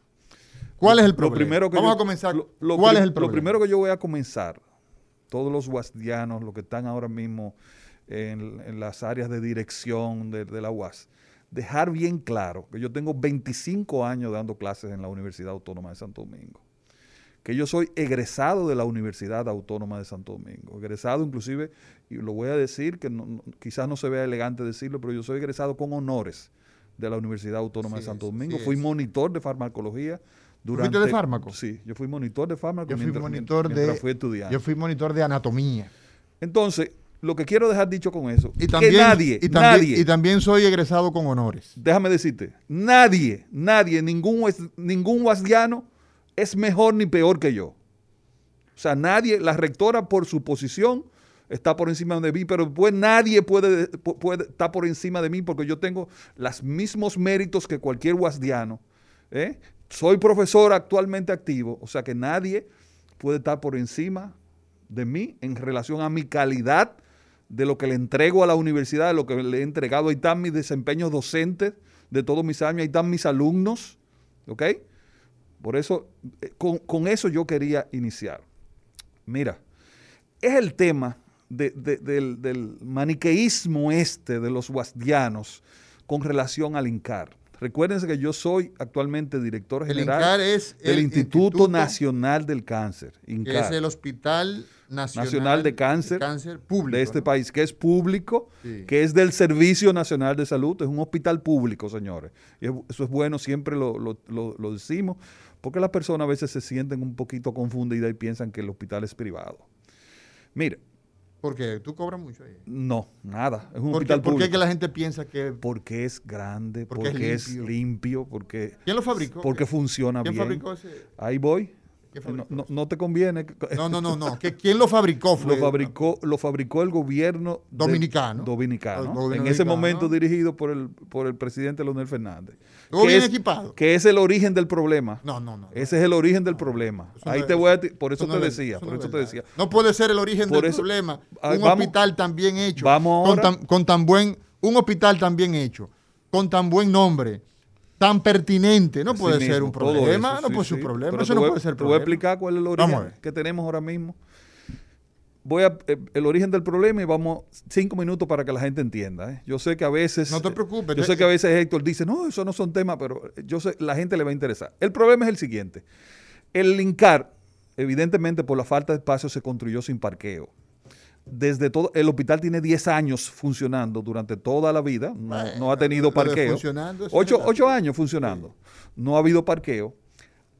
¿Cuál es el Lo problema? primero que Vamos yo- a comenzar. lo- lo ¿Cuál es el problema? Lo primero que yo voy a comenzar, todos los guasdianos, los que están ahora mismo en, en las áreas de dirección de, de la UAS, dejar bien claro que yo tengo 25 años dando clases en la Universidad Autónoma de Santo Domingo. Que yo soy egresado de la Universidad Autónoma de Santo Domingo. Egresado inclusive, y lo voy a decir, que no- quizás no se vea elegante decirlo, pero yo soy egresado con honores de la Universidad Autónoma Sí de Santo es, Domingo. sí Fui es. monitor de farmacología durante... fuiste de fármaco? Sí, yo fui monitor de fármaco Yo fui mientras, monitor mientras de. fui estudiante. Yo fui monitor de anatomía. Entonces, lo que quiero dejar dicho con eso, Y también, que nadie, y también, nadie, y también soy egresado con honores. déjame decirte, nadie, nadie, ningún, ningún guasdiano es mejor ni peor que yo. O sea, nadie, la rectora por su posición está por encima de mí, pero pues nadie puede, pu- puede estar por encima de mí porque yo tengo los mismos méritos que cualquier guasdiano. ¿eh? Soy profesor actualmente activo, o sea que nadie puede estar por encima de mí en relación a mi calidad de lo que le entrego a la universidad, de lo que le he entregado. Ahí están mis desempeños docentes de todos mis años, ahí están mis alumnos, ¿ok? Por eso, eh, con, eso yo quería iniciar. Mira, es el tema de- de- del, del maniqueísmo este de los guasdianos con relación al INCAR. Recuérdense que yo soy actualmente director general es del el Instituto, Nacional del Cáncer, que es el Hospital Nacional, Nacional de Cáncer público. de este ¿no? país, que es público, Sí. que es del Servicio Nacional de Salud, es un hospital público, señores. Y es- eso es bueno, siempre lo, lo- lo- lo decimos, porque las personas a veces se sienten un poquito confundidas y piensan que el hospital es privado. Mire, ¿Por qué? ¿Tú cobras mucho ahí? no, nada, es un ¿Por qué, hospital por qué público. es que la gente piensa que... Porque es grande, Porque porque, es es, limpio. limpio. porque, ¿Quién lo fabricó? porque funciona ¿Quién bien. fabricó ese? Ahí voy. ¿Quién No, te conviene. No, no, no, no. ¿Que ¿Quién lo fabricó? Fue Lo fabricó, lo fabricó el gobierno de- Dominicano. dominicano. Gobierno en ese momento dirigido por el, por el presidente Leonel Fernández. Que bien es- equipado. Que es el origen del problema. No, no, no. Ese es el origen del problema. Ahí no te voy a... Por eso, te decía, no por es eso te decía. No puede ser el origen Por del eso- problema. Un vamos- hospital tan bien hecho. Vamos con ahora- tan, con tan buen, un hospital tan bien hecho, con tan buen nombre, tan pertinente. No puede ser un problema. eso, no sí, puede ser un problema. Pero Eso no voy- puede ser Te voy a problema. explicar cuál es el origen que tenemos ahora mismo. Voy a eh, el origen del problema y vamos cinco minutos para que la gente entienda. ¿eh? Yo sé que a veces No te preocupes, Yo sé que a veces Héctor dice no, eso no son temas, pero yo sé la gente le va a interesar. El problema es el siguiente: el Lincar, evidentemente por la falta de espacio, se construyó sin parqueo. Desde todo, el hospital tiene 10 años funcionando durante toda la vida, no, ha tenido parqueo. funcionando, Ocho, años funcionando. No ha habido parqueo.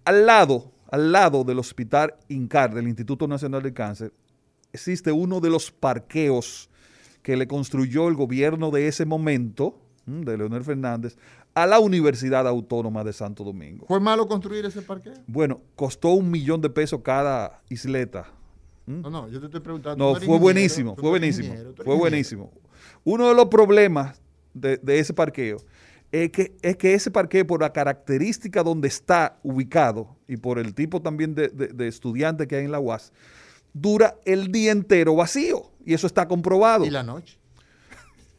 Al lado, al lado del hospital INCAR, del Instituto Nacional del Cáncer, existe uno de los parqueos que le construyó el gobierno de ese momento, de Leonel Fernández, a la Universidad Autónoma de Santo Domingo. ¿Fue malo construir ese parqueo? Bueno, costó un millón de pesos cada isleta. ¿Mm? No, no, yo te estoy preguntando. No, fue buenísimo, fue buenísimo, fue buenísimo. Uno de los problemas de, ese parqueo es que, es que ese parqueo, por la característica donde está ubicado y por el tipo también de, de estudiantes que hay en la UAS, dura el día entero vacío. Y eso está comprobado. ¿Y la noche?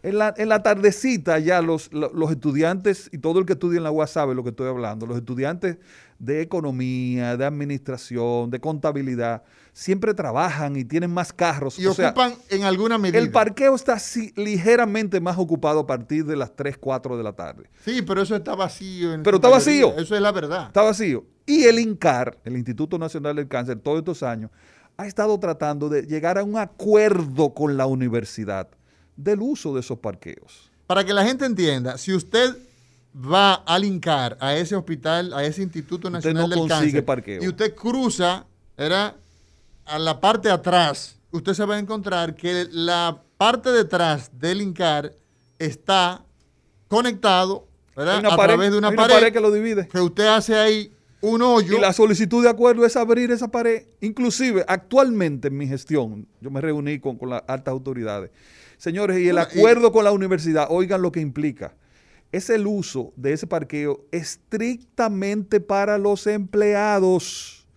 En la, en la tardecita ya los, los, estudiantes, y todo el que estudia en la UAS sabe lo que estoy hablando, los estudiantes de economía, de administración, de contabilidad, siempre trabajan y tienen más carros. Y ocupan en alguna medida. El parqueo está ligeramente más ocupado a partir de las 3, 4 de la tarde. Sí, pero eso está vacío. pero está vacío. Eso es la verdad. Está vacío. Y el INCAR, el Instituto Nacional del Cáncer, todos estos años, ha estado tratando de llegar a un acuerdo con la universidad del uso de esos parqueos. Para que la gente entienda, si usted va al INCAR, a ese hospital, a ese Instituto Nacional del Cáncer, y usted cruza, era a la parte de atrás, usted se va a encontrar que la parte detrás del INCAR está conectado a través de una pared, que lo divide. Que usted hace ahí un hoyo. Y la solicitud de acuerdo es abrir esa pared. Inclusive, actualmente en mi gestión, yo me reuní con, con las altas autoridades Señores, y el acuerdo con la universidad, oigan lo que implica. Es el uso de ese parqueo estrictamente para los empleados.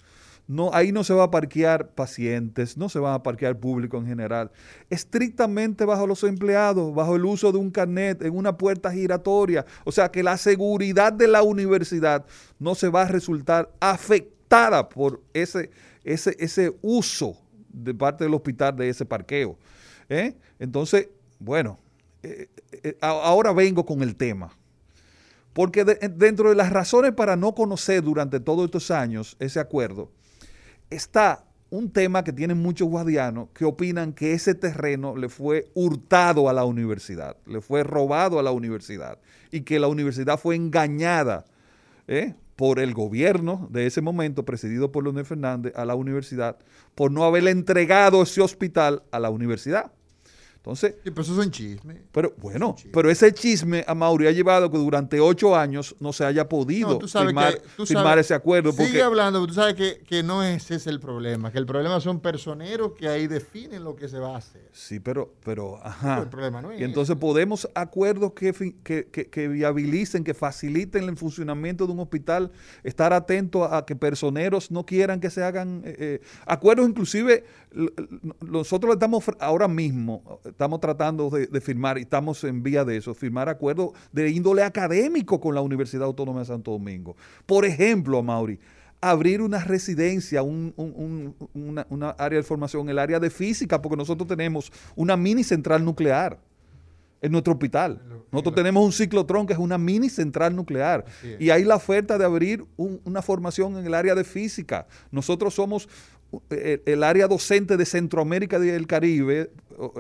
No, ahí no se va a parquear pacientes, no se va a parquear público en general. Estrictamente bajo los empleados, bajo el uso de un carnet en una puerta giratoria. O sea que la seguridad de la universidad no se va a resultar afectada por ese, ese, ese uso de parte del hospital de ese parqueo. ¿Eh? Entonces, bueno, eh, eh, ahora vengo con el tema. Porque dentro de las razones para no conocer durante todos estos años ese acuerdo, está un tema que tienen muchos guardianos que opinan que ese terreno le fue hurtado a la universidad, le fue robado a la universidad y que la universidad fue engañada por el gobierno de ese momento, presidido por Leonel Fernández, a la universidad, por no haberle entregado ese hospital a la universidad. Entonces, pero eso es un chisme. Pero bueno, pero ese chisme a Mauri ha llevado que durante ocho años no se haya podido firmar, ese acuerdo. Sigue hablando, tú sabes que, no ese es el problema, que el problema son personeros que ahí definen lo que se va a hacer. Sí, pero, pero, ajá. el problema no es y entonces podemos acuerdos que, que, viabilicen, que faciliten el funcionamiento de un hospital, estar atentos a que personeros no quieran que se hagan eh, eh, acuerdos, inclusive nosotros estamos ahora mismo estamos tratando de, firmar, y estamos en vía de eso, firmar acuerdos de índole académico con la Universidad Autónoma de Santo Domingo. Por ejemplo, Mauri, abrir una residencia, una, área de formación, el área de física, porque nosotros tenemos una mini central nuclear en nuestro hospital. Nosotros tenemos un ciclotrón que es una mini central nuclear. Y hay la oferta de abrir una formación en el área de física. Nosotros somos el, área docente de Centroamérica y el Caribe,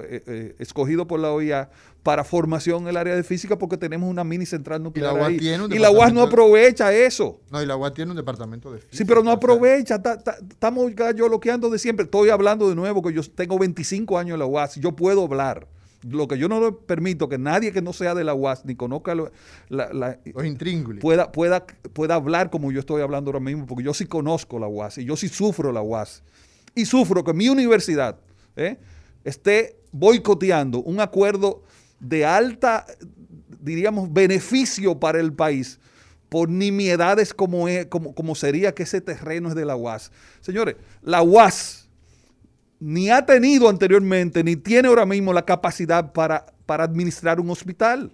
eh, eh, escogido por la OIA, para formación en el área de física porque tenemos una mini central nuclear. Y la, y la UAS no aprovecha eso. No, y la UAS tiene un departamento de física. Sí, pero no aprovecha. estamos yo loqueando de siempre. Estoy hablando de nuevo que yo tengo 25 años en la UAS. Yo puedo hablar lo que yo no le permito que nadie que no sea de la UAS ni conozca los pueda, pueda, pueda hablar como yo estoy hablando ahora mismo, porque yo sí conozco la UAS y yo sí sufro la UAS. Y sufro que mi universidad ¿eh? esté boicoteando un acuerdo de alta, diríamos, beneficio para el país por nimiedades como, es, como, como sería que ese terreno es de la UAS. Señores, la UAS ni ha tenido anteriormente, ni tiene ahora mismo la capacidad para, para administrar un hospital.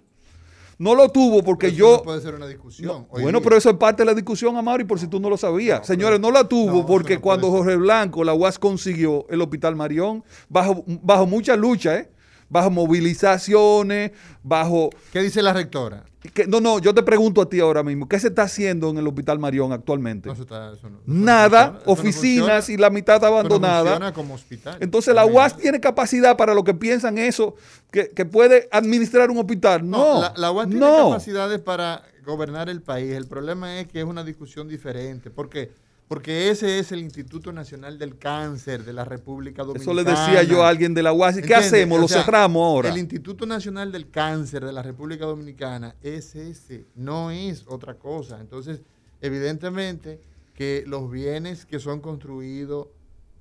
No lo tuvo porque yo. No puede ser una discusión. bueno, pero eso es parte de la discusión, Amari, por si tú no lo sabías. Señores, no la tuvo porque cuando Jorge Blanco, la UAS consiguió el Hospital Marión, bajo, bajo mucha lucha, ¿eh? Bajo movilizaciones, bajo... ¿Qué dice la rectora? no, no, yo te pregunto a ti ahora mismo, ¿qué se está haciendo en el Hospital Marión actualmente? No, está, Nada, oficinas y la mitad abandonada. como hospital. Entonces la UAS tiene capacidad para lo que piensan eso, que, puede administrar un hospital. No, la, UAS tiene capacidades para gobernar el país. El problema es que es una discusión diferente, porque Porque ese es el Instituto Nacional del Cáncer de la República Dominicana. Eso le decía yo a alguien de la UAS. ¿Y qué hacemos? O ¿Lo cerramos ahora? El Instituto Nacional del Cáncer de la República Dominicana es ese, no es otra cosa. Entonces, evidentemente que los bienes que son construidos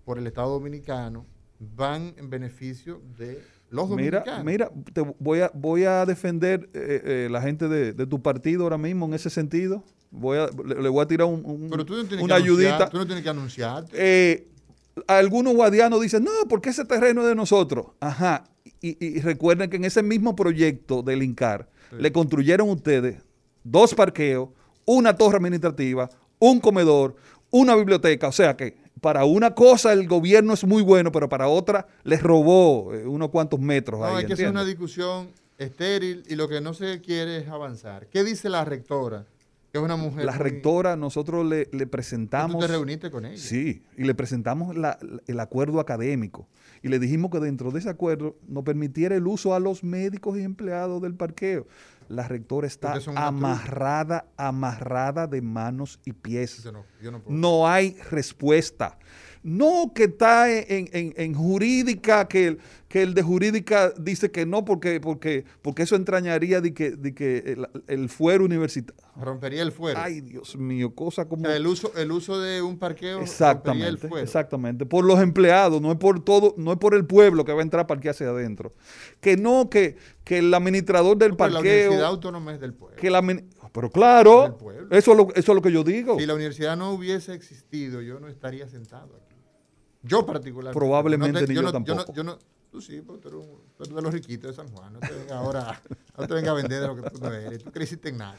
por el Estado Dominicano van en beneficio de los Mira, dominicanos. mira, te voy a, voy a defender eh, eh, la gente de, de tu partido ahora mismo en ese sentido. Voy a, le, le voy a tirar un- un- Pero tú no tienes una que anunciar, ayudita. tú no tienes que anunciar. Eh, algunos guadianos dicen, no, porque ese terreno es de nosotros. Ajá. Y, y recuerden que en ese mismo proyecto del INCAR le construyeron ustedes dos parqueos, una torre administrativa, un comedor, una biblioteca. O sea que para una cosa el gobierno es muy bueno, pero para otra les robó eh, unos cuantos metros. No, ahí, es que ¿entiendes? una discusión estéril y lo que no se quiere es avanzar. ¿Qué dice la rectora? Que es una mujer. La muy- rectora, nosotros le, le ¿Tú presentamos... te reuniste con ella? Sí, y le presentamos la- la- el acuerdo académico y le dijimos que dentro de ese acuerdo nos permitiera el uso a los médicos y empleados del parqueo. La rectora está amarrada, amarrada de manos y pies. No hay respuesta. No que está en, en- en jurídica, que el, que el de jurídica dice que no, porque, porque, porque eso entrañaría de que, de que el, el fuero universitario. Rompería el fuero. Ay, Dios mío, cosa O como... sea, el uso, el uso de un parqueo rompería el Exactamente, fuero. exactamente. Por los empleados, no es por todo, no es por el pueblo que va a entrar a parquear hacia adentro. Que no, que, que el administrador del Porque la Universidad parqueo. Autónoma es del pueblo. Que la, pero claro, eso es, lo, eso es lo que yo digo. Si la universidad no hubiese existido, yo no estaría sentado aquí. Yo particularmente. Probablemente No ni yo no- tampoco. no- yo no- tú sí, porque tú eres, un- tú eres de los riquitos de San Juan. No te venga ahora, no te venga a vender de lo que tú no eres. Tú creciste en nada.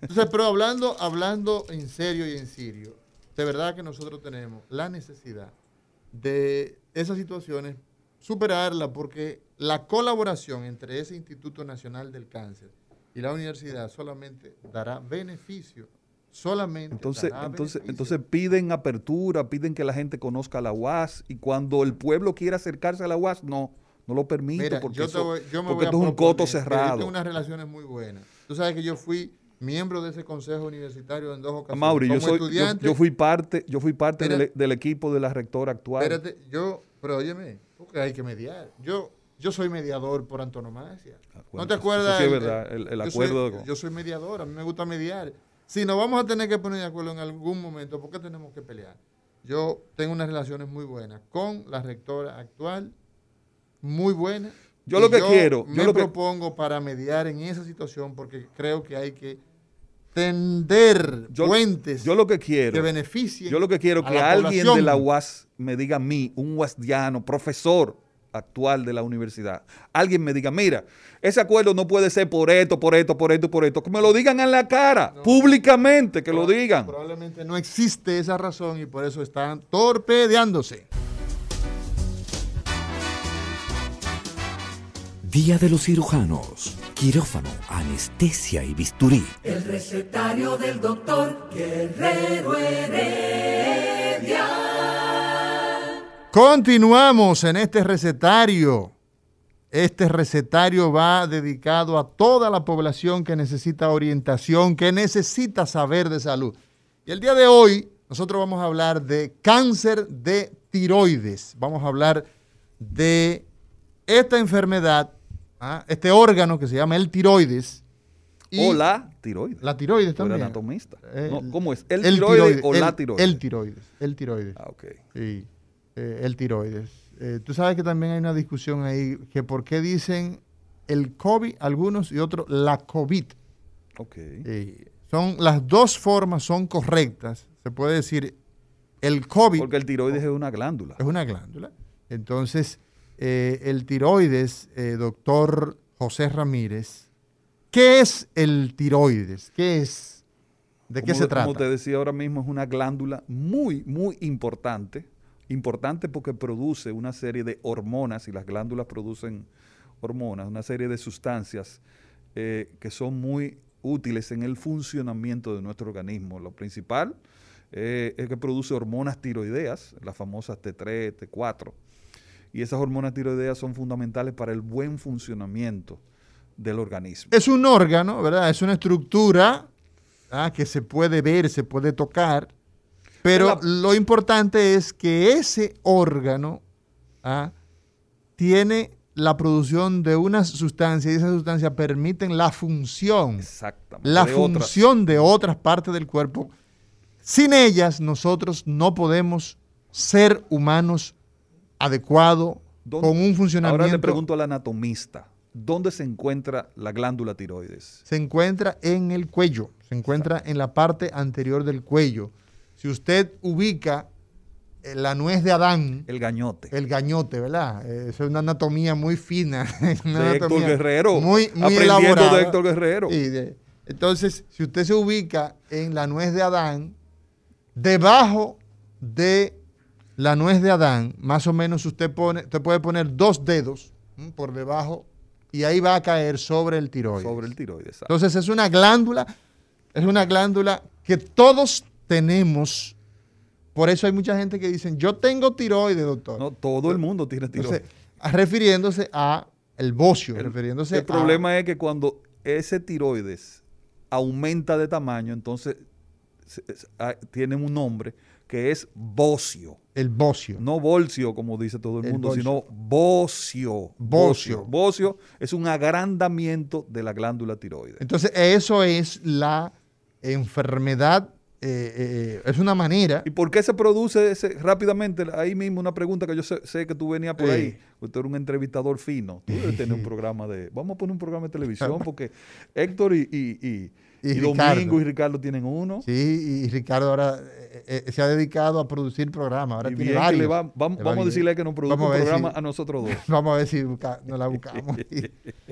Entonces, pero hablando, hablando en serio y en serio, de verdad que nosotros tenemos la necesidad de esas situaciones superarla porque la colaboración entre ese Instituto Nacional del Cáncer y la universidad solamente dará beneficio. Solamente Entonces, entonces, entonces piden apertura, piden que la gente conozca la UAS y cuando el pueblo quiera acercarse a la UAS, no, no lo permite Mira, porque, yo, eso- voy- yo me porque voy a esto es un coto Yo cerrado. tengo unas relaciones muy buenas. Tú sabes que yo fui miembro de ese consejo universitario en dos ocasiones. Mauri, yo, soy, yo, estudiante. yo fui parte, yo fui parte Mira. del, del equipo de la rectora actual. Espérate, yo, pero óyeme, porque hay que mediar. Yo, yo soy mediador por antonomasia. Ah, ¿No te acuerdas? eso sí es verdad, el- acuerdo Soy, yo soy mediador, a mí me gusta mediar. Si nos vamos a tener que poner de acuerdo en algún momento, ¿por qué tenemos que pelear? Yo tengo unas relaciones muy buenas con la rectora actual, muy buenas. Yo lo que quiero, yo me lo que- propongo para mediar en esa situación porque creo que hay que tender Yo- puentes Yo lo que quiero, que beneficien. yo lo que quiero que alguien población. de la UAS me diga a mí, un UASdiano, profesor actual de la universidad, alguien me diga, mira, ese acuerdo no puede ser por esto, por esto, por esto, por esto. Que me lo digan en la cara, públicamente, que lo digan. Probablemente no existe esa razón y por eso están torpedeándose. Día de los cirujanos, quirófano, anestesia y bisturí. El recetario del doctor Guerrero Heredia. Continuamos en este recetario. Este recetario va dedicado a toda la población que necesita orientación, que necesita saber de salud. Y el día de hoy nosotros vamos a hablar de cáncer de tiroides. Vamos a hablar de esta enfermedad, ¿ah? este órgano que se llama el tiroides. y o la tiroides. La tiroides también. anatomista. Eh, No, ¿Cómo es? ¿El, el tiroides o el- la tiroides? El tiroides. El tiroides. Ah, ok. Sí, eh, el tiroides. Eh, tú sabes que también hay una discusión ahí, que por qué dicen el COVID algunos y otros la COVID. Ok. Eh, son las dos formas son correctas. Se puede decir el COVID Porque el tiroides es una glándula. es una glándula. Entonces, eh, el tiroides, eh, doctor José Ramírez, ¿qué es el tiroides? ¿Qué es? ¿De qué Como- se trata? Como te decía ahora mismo, es una glándula muy, muy importante. Importante porque produce una serie de hormonas y las glándulas producen hormonas, una serie de sustancias eh, que son muy útiles en el funcionamiento de nuestro organismo. Lo principal eh, es que produce hormonas tiroideas, las famosas T3, T4. Y esas hormonas tiroideas son fundamentales para el buen funcionamiento del organismo. Es un órgano, ¿verdad? Es una estructura que se puede ver, se puede tocar. Pero lo importante es que ese órgano ¿ah? tiene la producción de una sustancia y esa sustancia permiten la función, la función de otras partes del cuerpo. Sin ellas nosotros no podemos ser humanos adecuados con un funcionamiento. Ahora le pregunto al anatomista, ¿dónde se encuentra la glándula tiroides? Se encuentra en el cuello, se encuentra en la parte anterior del cuello. Si usted ubica eh, la nuez de Adán. El gañote. El gañote, ¿verdad? Es una anatomía muy fina. de Héctor Guerrero. Muy, muy elaborada. de Héctor Guerrero. entonces, si usted se ubica en la nuez de Adán, debajo de la nuez de Adán, más o menos usted, pone, usted puede poner dos dedos por debajo y ahí va a caer sobre el tiroides. Sobre el tiroides. Entonces es una glándula, es una glándula que todos tenemos. Por eso hay mucha gente que dicen, yo tengo tiroides, doctor. No, todo el mundo tiene tiroides. refiriéndose a el bocio, el, refiriéndose El problema es que cuando ese tiroides aumenta de tamaño, entonces ah, tiene un nombre que es bocio. El bocio. No bolsio, como dice todo el, mundo, sino bocio. Bocio. Bocio es un agrandamiento de la glándula tiroides. Entonces, eso es la enfermedad eh, eh, es una manera. ¿Y por qué se produce ese, rápidamente? Ahí mismo una pregunta que yo sé, que tú venías por ahí. Usted era un entrevistador fino. Tú debes tener un programa de... Vamos a poner un programa de televisión porque Héctor y, y, y, Domingo y Ricardo tienen uno. Sí, y Ricardo ahora eh, se ha dedicado a producir programas. Ahora tiene varios. vamos, a decirle que nos produzca un programa a nosotros dos. Vamos a ver si nos la buscamos.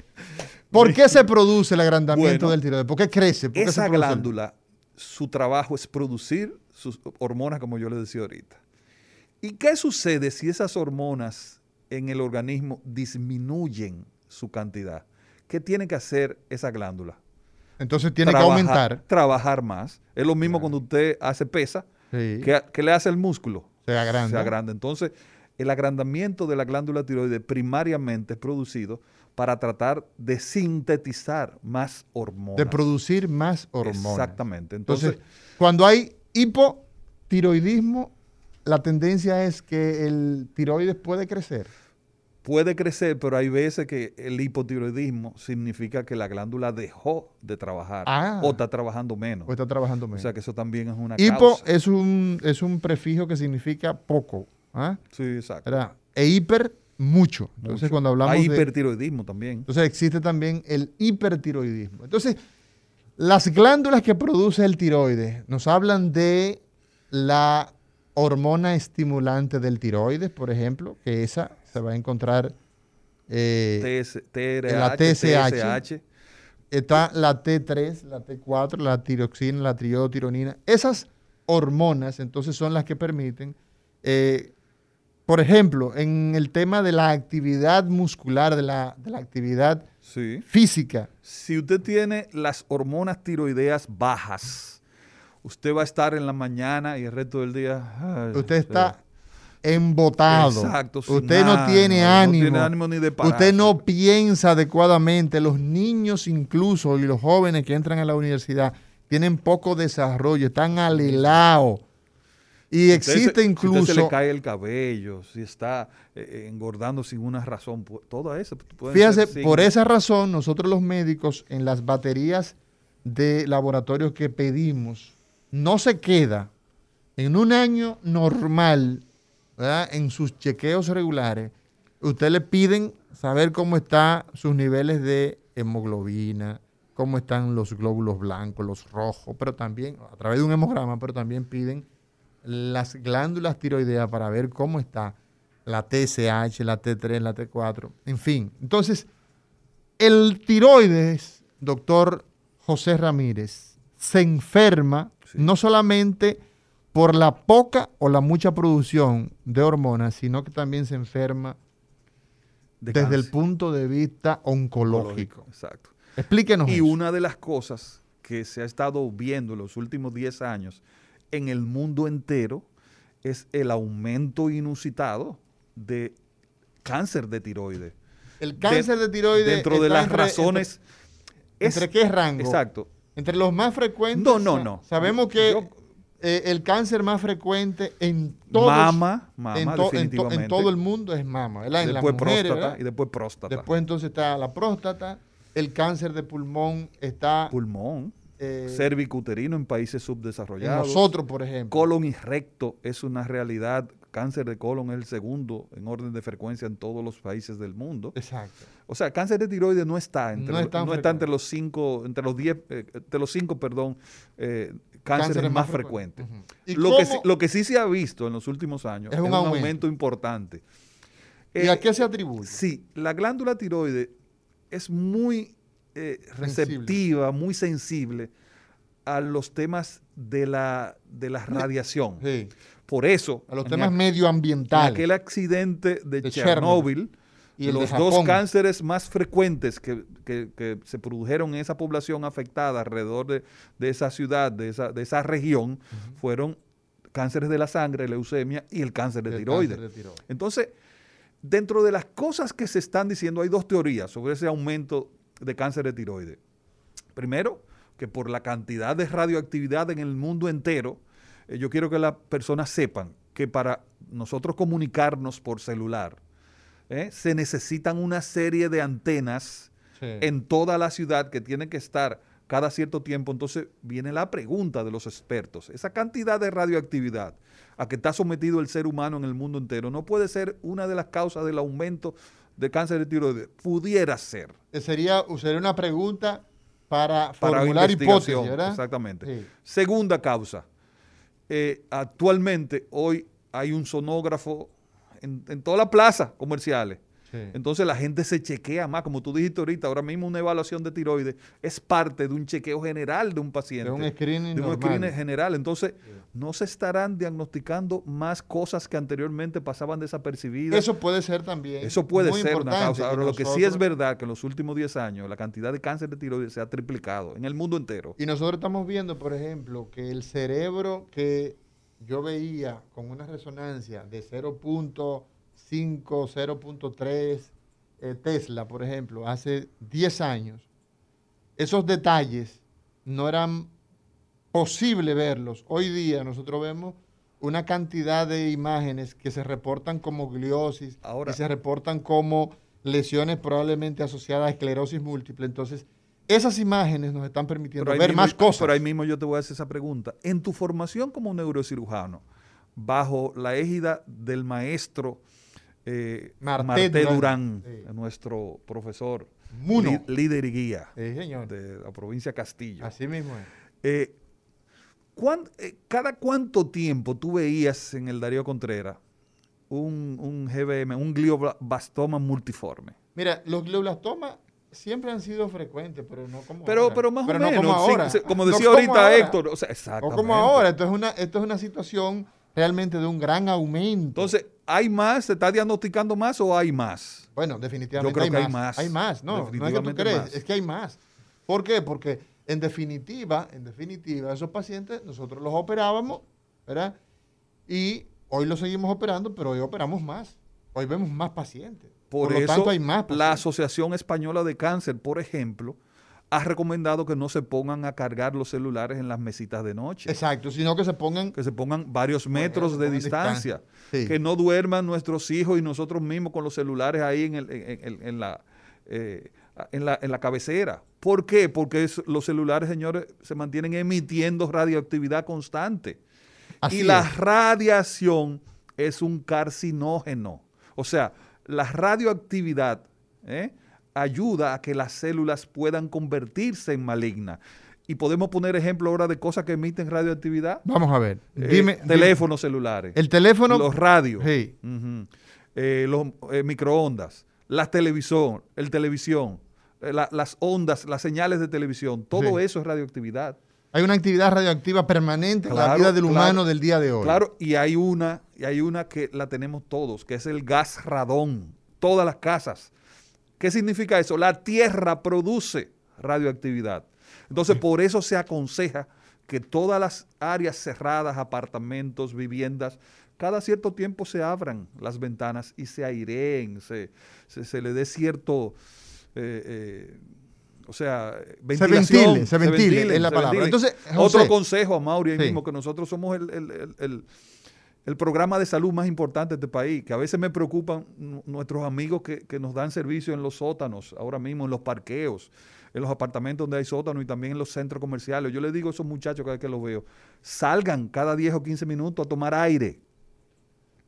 ¿Por qué se produce el agrandamiento del tiroides? ¿Por qué crece? ¿Por esa glándula su trabajo es producir sus hormonas, como yo le decía ahorita. ¿Y qué sucede si esas hormonas en el organismo disminuyen su cantidad? ¿Qué tiene que hacer esa glándula? Entonces tiene que aumentar. Trabajar más. Es lo mismo cuando usted hace pesa. ¿Qué, le hace el músculo? Se agranda. Se agranda. Entonces, el agrandamiento de la glándula tiroides primariamente es producido para tratar de sintetizar más hormonas. De producir más hormonas. Exactamente. Entonces, cuando hay hipotiroidismo, la tendencia es que el tiroides puede crecer. Puede crecer, pero hay veces que el hipotiroidismo significa que la glándula dejó de trabajar ah. o está trabajando menos. O está trabajando menos. O sea que eso también es una Hipo es un, es un prefijo que significa poco. ¿ah? Sí, exacto. E hiper mucho. Entonces, cuando hablamos Hay hipertiroidismo también. Entonces, existe también el hipertiroidismo. Entonces, las glándulas que produce el tiroides nos hablan de la hormona estimulante del tiroides, por ejemplo, que esa se va a encontrar eh, en la TSH. Está la T3, la T4, la tiroxina, la triotironina. Esas hormonas, entonces, son las que permiten eh, por ejemplo, en el tema de la actividad muscular, de la, actividad física. Si usted tiene las hormonas tiroideas bajas, usted va a estar en la mañana y el resto del día. usted está embotado. Exacto. Usted no tiene ánimo. No tiene ánimo ni de Usted no piensa adecuadamente. Los niños incluso y los jóvenes que entran a la universidad tienen poco desarrollo, están alelados y existe incluso. Si se le cae el cabello, si está eh, eh, engordando sin una razón, todo eso. Fíjese, por esa razón, nosotros los médicos, en las baterías de laboratorio que pedimos, no se queda en un año normal, en sus chequeos regulares, usted le piden saber cómo están sus niveles de hemoglobina, cómo están los glóbulos blancos, los rojos, pero también a través de un hemograma, pero también piden las glándulas tiroideas para ver cómo está la TSH, la T3, la T4, en fin. Entonces, el tiroides, doctor José Ramírez, se enferma no solamente por la poca o la mucha producción de hormonas, sino que también se enferma desde el punto de vista oncológico. Exacto. Explíquenos. Y una de las cosas que se ha estado viendo en los últimos 10 años en el mundo entero es el aumento inusitado de cáncer de tiroides. El cáncer de, tiroides. Dentro de las razones. Entre, qué rango? Exacto. Entre los más frecuentes. No, no, no. Sabemos que eh, el cáncer más frecuente en todos, mama, mama, en, to- en to- definitivamente. en todo el mundo es mama, ¿verdad? En las después mujeres, próstata ¿verdad? y después próstata. Después entonces está la próstata, el cáncer de pulmón está pulmón, eh, cervicuterino en países en subdesarrollados. nosotros, por ejemplo. Colon y recto es una realidad. Cáncer de colon es el segundo en orden de frecuencia en todos los países del mundo. Exacto. O sea, cáncer de tiroides no está entre, No es no está entre frecuente. los cinco, entre los diez, eh, entre los cinco, perdón, eh, cánceres más más frecuentes. ¿Y Lo, que, sí- lo que sí se ha visto en los últimos años Es es un un, aumento. aumento. importante. ¿Y Eh, a qué se atribuye? Sí, la glándula tiroide es muy eh, Sensible. receptiva, muy sensible a los temas de la, de la radiación. Sí, Por eso, a los temas aqu- medioambientales. aquel accidente de, De Chernóbil, Y de los dos cánceres más frecuentes que, que- que se produjeron en esa población afectada alrededor de, de esa ciudad, de esa, de esa región, fueron cánceres de la sangre, leucemia y el cáncer de del tiroides. cáncer de tiroides. Entonces, dentro de las cosas que se están diciendo, hay dos teorías sobre ese aumento de cáncer de tiroides. Primero, que por la cantidad de radioactividad en el mundo entero, eh, yo quiero que las personas sepan que para nosotros comunicarnos por celular, eh, se necesitan una serie de antenas Sí. en toda la ciudad que tienen que estar cada cierto tiempo. Entonces viene la pregunta de los expertos. Esa cantidad de radioactividad a que está sometido el ser humano en el mundo entero no puede ser una de las causas del aumento de cáncer de tiroides. Pudiera ser. Eh, Sería, sería una pregunta para, Para formular hipótesis, ¿verdad? Exactamente. Sí. Segunda causa. Eh, actualmente, hoy hay un sonógrafo en, en todas las plazas comerciales. Sí. Entonces la gente se chequea más, como tú dijiste ahorita, ahora mismo una evaluación de tiroides es parte de un chequeo general de un paciente. De un screening de un normal. screening general. Entonces, no se estarán diagnosticando más cosas que anteriormente pasaban desapercibidas. Eso puede ser también. Eso puede muy ser una causa. Ahora, lo que sí es verdad que en los últimos 10 años la cantidad de cáncer de tiroides se ha triplicado en el mundo entero. Y nosotros estamos viendo, por ejemplo, que el cerebro que yo veía con una resonancia de 0.5, 0.3 eh, Tesla, por ejemplo, hace 10 años, esos detalles no eran posible verlos. Hoy día nosotros vemos una cantidad de imágenes que se reportan como gliosis Ahora- y se reportan como lesiones probablemente asociadas a esclerosis múltiple. Entonces, esas imágenes nos están permitiendo ver mismo- más cosas. Pero ahí mismo yo te voy a hacer esa pregunta. En tu formación como neurocirujano, bajo la égida del maestro eh, Marté Marté, Durán. Nuestro profesor, Muno. líder y guía señor. de la provincia de Castillo. Así mismo es. Eh, ¿cuán- eh, ¿Cada cuánto tiempo tú veías en el Darío Contreras un, un GBM, un glioblastoma multiforme? Mira, los glioblastomas siempre han sido frecuentes, pero no como Pero, ahora. pero más Pero o no menos, como ahora. sí, como No decía como ahorita ahora. Héctor, o sea, exactamente. como ahora. Esto es, una, esto es una situación realmente de un gran aumento. Entonces, ¿hay más? ¿Se está diagnosticando más o hay más? Bueno, definitivamente Yo creo hay, que hay más. Hay más, no, no es que tú crees, más. es que hay más. ¿Por qué? Porque en definitiva, en definitiva, esos pacientes nosotros los operábamos, ¿verdad? Y hoy los seguimos operando, pero hoy operamos más. Hoy vemos más pacientes. Por, lo eso, tanto, hay más la pacientes. Asociación Española de Cáncer, por ejemplo, ha recomendado que no se pongan a cargar los celulares en las mesitas de noche. Exacto, sino que se pongan que se pongan varios metros de distancia, distancia. Sí. que no duerman nuestros hijos y nosotros mismos con los celulares ahí en, el- en- en- en la, eh, en, la, en la cabecera. ¿Por qué? Porque es- los celulares, señores, se mantienen emitiendo radioactividad constante. Así y la radiación es un carcinógeno. O sea, la radioactividad ¿eh? Ayuda a que las células puedan convertirse en malignas. Y podemos poner ejemplo ahora de cosas que emiten radioactividad. Vamos a ver. Eh, Dime, teléfonos celulares, El teléfono. los radios, Sí. eh, los eh, microondas, la televisión, el televisión, la- las ondas, las señales de televisión, todo Sí. eso es radioactividad. Hay una actividad radioactiva permanente en la vida del claro. humano del día de hoy. Claro, y hay una, y hay una que la tenemos todos, que es el gas radón, todas las casas. ¿Qué significa eso? La tierra produce radioactividad. Entonces, por eso se aconseja que todas las áreas cerradas, apartamentos, viviendas, cada cierto tiempo se abran las ventanas y se aireen, se, se, se le dé cierto, eh, eh, o sea, Se ventilación, ventile, se ventile, es la palabra. ventile. Entonces, Otro consejo a Mauri ahí Sí. mismo, que nosotros somos el, el- el- el- el programa de salud más importante de este país, que a veces me preocupan nu- nuestros amigos que, que nos dan servicio en los sótanos, ahora mismo en los parqueos, en los apartamentos donde hay sótanos y también en los centros comerciales. Yo les digo a esos muchachos cada vez que los veo, salgan cada 10 o 15 minutos a tomar aire.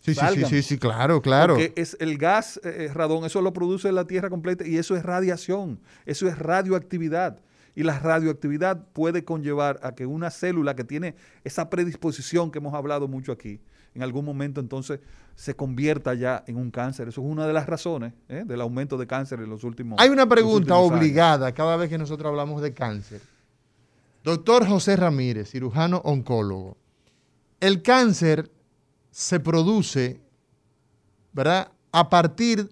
sí, sí, sí, sí, sí, claro, claro. Porque es el gas eh, radón, eso lo produce la Tierra completa y eso es radiación, eso es radioactividad. Y la radioactividad puede conllevar a que una célula que tiene esa predisposición que hemos hablado mucho aquí, en algún momento entonces se convierta ya en un cáncer. Eso es una de las razones ¿eh? del aumento de cáncer en los últimos Hay una pregunta años. obligada cada vez que nosotros hablamos de cáncer. Doctor José Ramírez, cirujano oncólogo. El cáncer se produce, ¿verdad? A partir,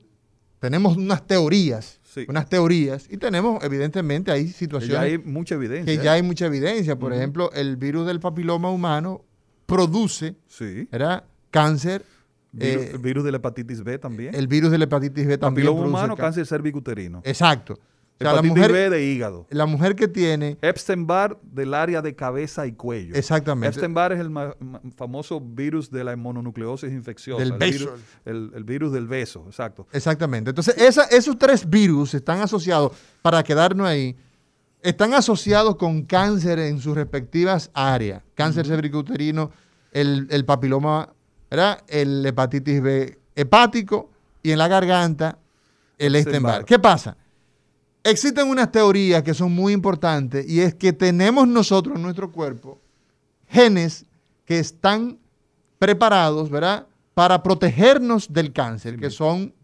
tenemos unas teorías, Sí. unas teorías, y tenemos, evidentemente, hay Que situaciones ya hay mucha evidencia. que ya hay mucha evidencia. Por ejemplo, el virus del papiloma humano produce, Sí. ¿verdad? Cáncer. Virus- eh, el virus de la hepatitis B también. el virus de la hepatitis B también papiloma humano, cáncer. cervicuterino. Exacto. O sea, la mujer, B de hígado. la mujer que tiene Epstein-Barr del área de cabeza y cuello. Exactamente. Epstein-Barr es el ma- ma- famoso virus de la mononucleosis infecciosa. Del el beso. virus- El, el virus del beso, exacto. Exactamente. Entonces, esa- esos tres virus están asociados, para quedarnos ahí, están asociados con cáncer en sus respectivas áreas. Cáncer cervicuterino, el, el papiloma, ¿verdad? El hepatitis B hepático y en la garganta el Epstein-Barr. Epstein-Barr. ¿Qué pasa? Existen unas teorías que son muy importantes y es que tenemos nosotros en nuestro cuerpo genes que están preparados, ¿verdad? Para protegernos del cáncer, que son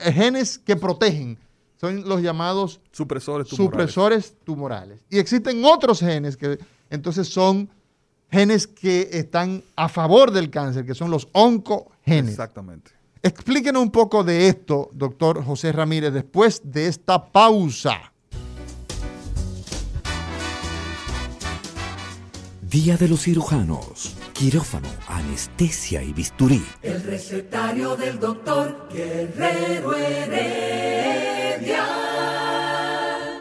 genes que protegen, son los llamados Supresores tumorales. supresores tumorales. Y existen otros genes que entonces son genes que están a favor del cáncer, que son los oncogenes. Exactamente. Explíquenos un poco de esto, doctor José Ramírez, después de esta pausa. Día de los cirujanos. Quirófano, anestesia y bisturí. El recetario del doctor Guerrero Heredia.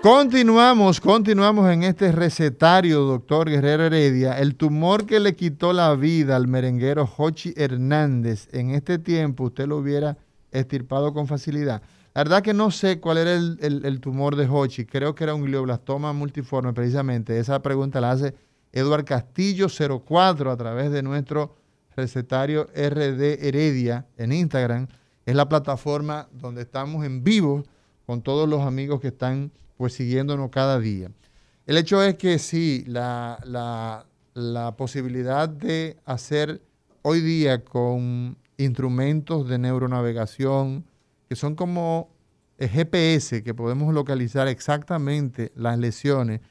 Continuamos, continuamos en este recetario, doctor Guerrero Heredia. El tumor que le quitó la vida al merenguero Jochi Hernández, en este tiempo usted lo hubiera extirpado con facilidad. La verdad que no sé cuál era el, el- el tumor de Hochi, creo que era un glioblastoma multiforme precisamente. Esa pregunta la hace Eduard Castillo 04 a través de nuestro recetario RD Heredia en Instagram. Es la plataforma donde estamos en vivo con todos los amigos que están pues siguiéndonos cada día. El hecho es que sí, la, la- la posibilidad de hacer hoy día con instrumentos de neuronavegación, que son como eh, GPS, que podemos localizar exactamente las lesiones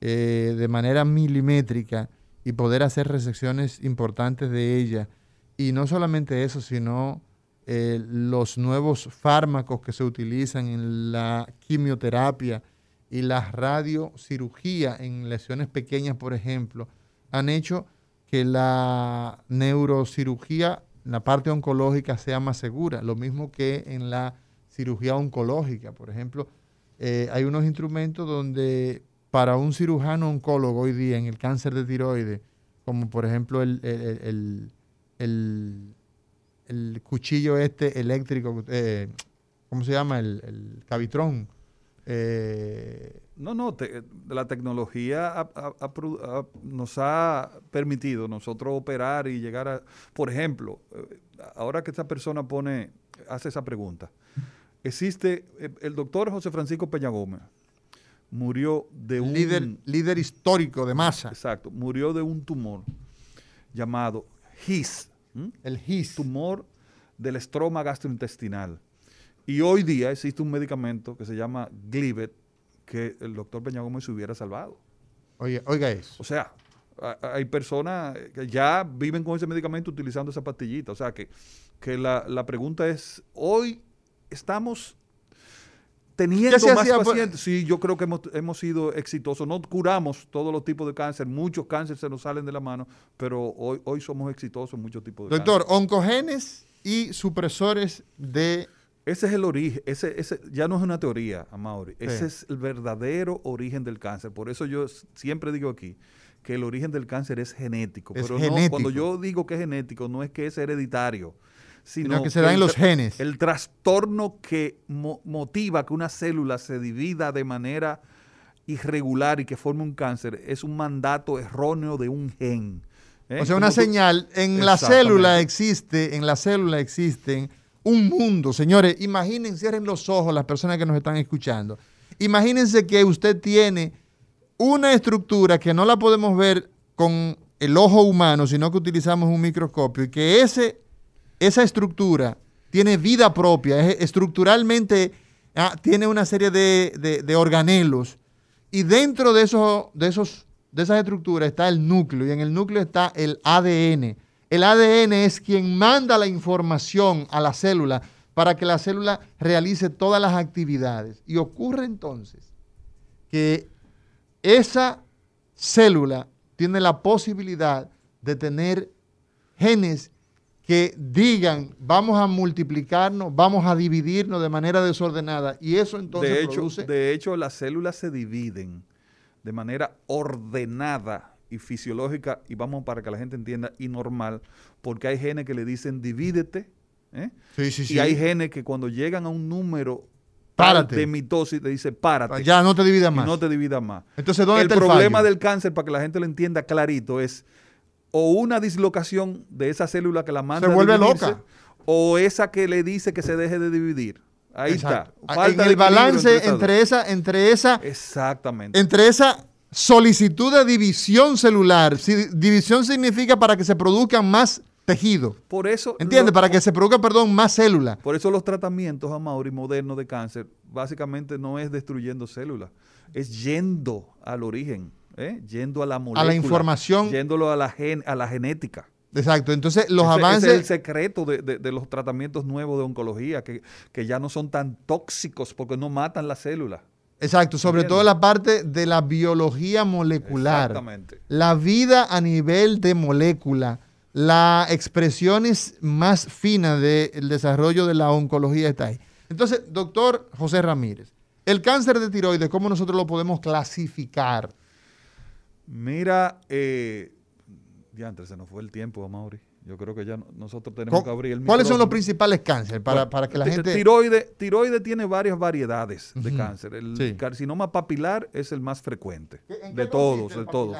eh, de manera milimétrica y poder hacer resecciones importantes de ellas. Y no solamente eso, sino eh, los nuevos fármacos que se utilizan en la quimioterapia y la radiocirugía en lesiones pequeñas, por ejemplo, han hecho que la neurocirugía, la parte oncológica, sea más segura. Lo mismo que en la cirugía oncológica. Por ejemplo, eh, hay unos instrumentos donde para un cirujano oncólogo hoy día en el cáncer de tiroides, como por ejemplo el, el- el- el- cuchillo este eléctrico, eh, ¿cómo se llama? El, cavitrón. Eh, No, no, te- la tecnología nos ha permitido nosotros operar y llegar a, por ejemplo, eh, ahora que esta persona pone, hace esa pregunta, existe, el doctor José Francisco Peña Gómez murió de un... líder, líder histórico de masa, Exacto, murió de un tumor llamado HIS, ¿m? el GIS. tumor del estroma gastrointestinal. Y hoy día existe un medicamento que se llama Glivet que el doctor Peña Gómez se hubiera salvado. Oiga, oiga eso. O sea, hay personas que ya viven con ese medicamento utilizando esa pastillita. O sea, que, que la, la pregunta es, hoy estamos teniendo más pues? pacientes. Sí, yo creo que hemos, hemos sido exitosos. No curamos todos los tipos de cáncer. Muchos cánceres se nos salen de la mano, pero hoy, hoy somos exitosos en muchos tipos de Doctor, oncogenes y supresores de Ese es el origen, ese, ese ya no es una teoría, Amaury. Ese es el verdadero origen del cáncer. Por eso yo siempre digo aquí que el origen del cáncer es genético. pero No, cuando yo digo que es genético, no es que es hereditario, sino, que se da en los genes. El trastorno que motiva que una célula se divida de manera irregular y que forme un cáncer es un mandato erróneo de un gen. ¿eh? O sea, una señal, en la célula existe, en la célula existen un mundo, señores, imaginen, cierren los ojos las personas que nos están escuchando. Imagínense que usted tiene una estructura que no la podemos ver con el ojo humano, sino que utilizamos un microscopio y que ese, esa estructura tiene vida propia, estructuralmente ah, tiene una serie de, de, organelos y dentro de, de, esos, de esas estructuras está el núcleo y en el núcleo está el ADN. El ADN es quien manda la información a la célula para que la célula realice todas las actividades. Y ocurre entonces que esa célula tiene la posibilidad de tener genes que digan, vamos a multiplicarnos, vamos a dividirnos de manera desordenada. Y eso entonces de hecho, produce... De hecho, las células se dividen de manera ordenada y fisiológica, y vamos para que la gente entienda, y normal, porque hay genes que le dicen divídete, ¿eh? y hay genes que cuando llegan a un número de mitosis te dice párate. Ya no te dividas más. No te dividas más. Entonces, ¿dónde el problema del cáncer, para que la gente lo entienda clarito, es o una dislocación de esa célula que la manda se vuelve loca o esa que le dice que se deje de dividir. Ahí está. Falta en el balance entre esa, entre esa, exactamente, entre esa solicitud de división celular. división significa para que se produzcan más tejido. Por eso. ¿Entiendes? Para que se produzca, perdón, más células. Por eso los tratamientos, Amaury, modernos de cáncer, básicamente no es destruyendo células, es yendo al origen, ¿eh? yendo a la molécula. A la información. Yéndolo a la, gen, a la genética. Exacto, entonces los avances... Ese es el secreto de, los tratamientos nuevos de oncología, que, que ya no son tan tóxicos porque no matan la célula. Exacto, sobre todo la parte de la biología molecular. Exactamente. La vida a nivel de molécula, las expresiones más finas del desarrollo de la oncología está ahí. Entonces, doctor José Ramírez, el cáncer de tiroides, ¿cómo nosotros lo podemos clasificar? Mira, eh, ya antes se nos fue el tiempo, Mauri. Yo creo que ya nosotros tenemos que abrir el ¿Cuáles son los principales cánceres para, que la gente... Tiroide, tiroide tiene varias variedades de cáncer. El carcinoma papilar es el más frecuente de todos, de todos.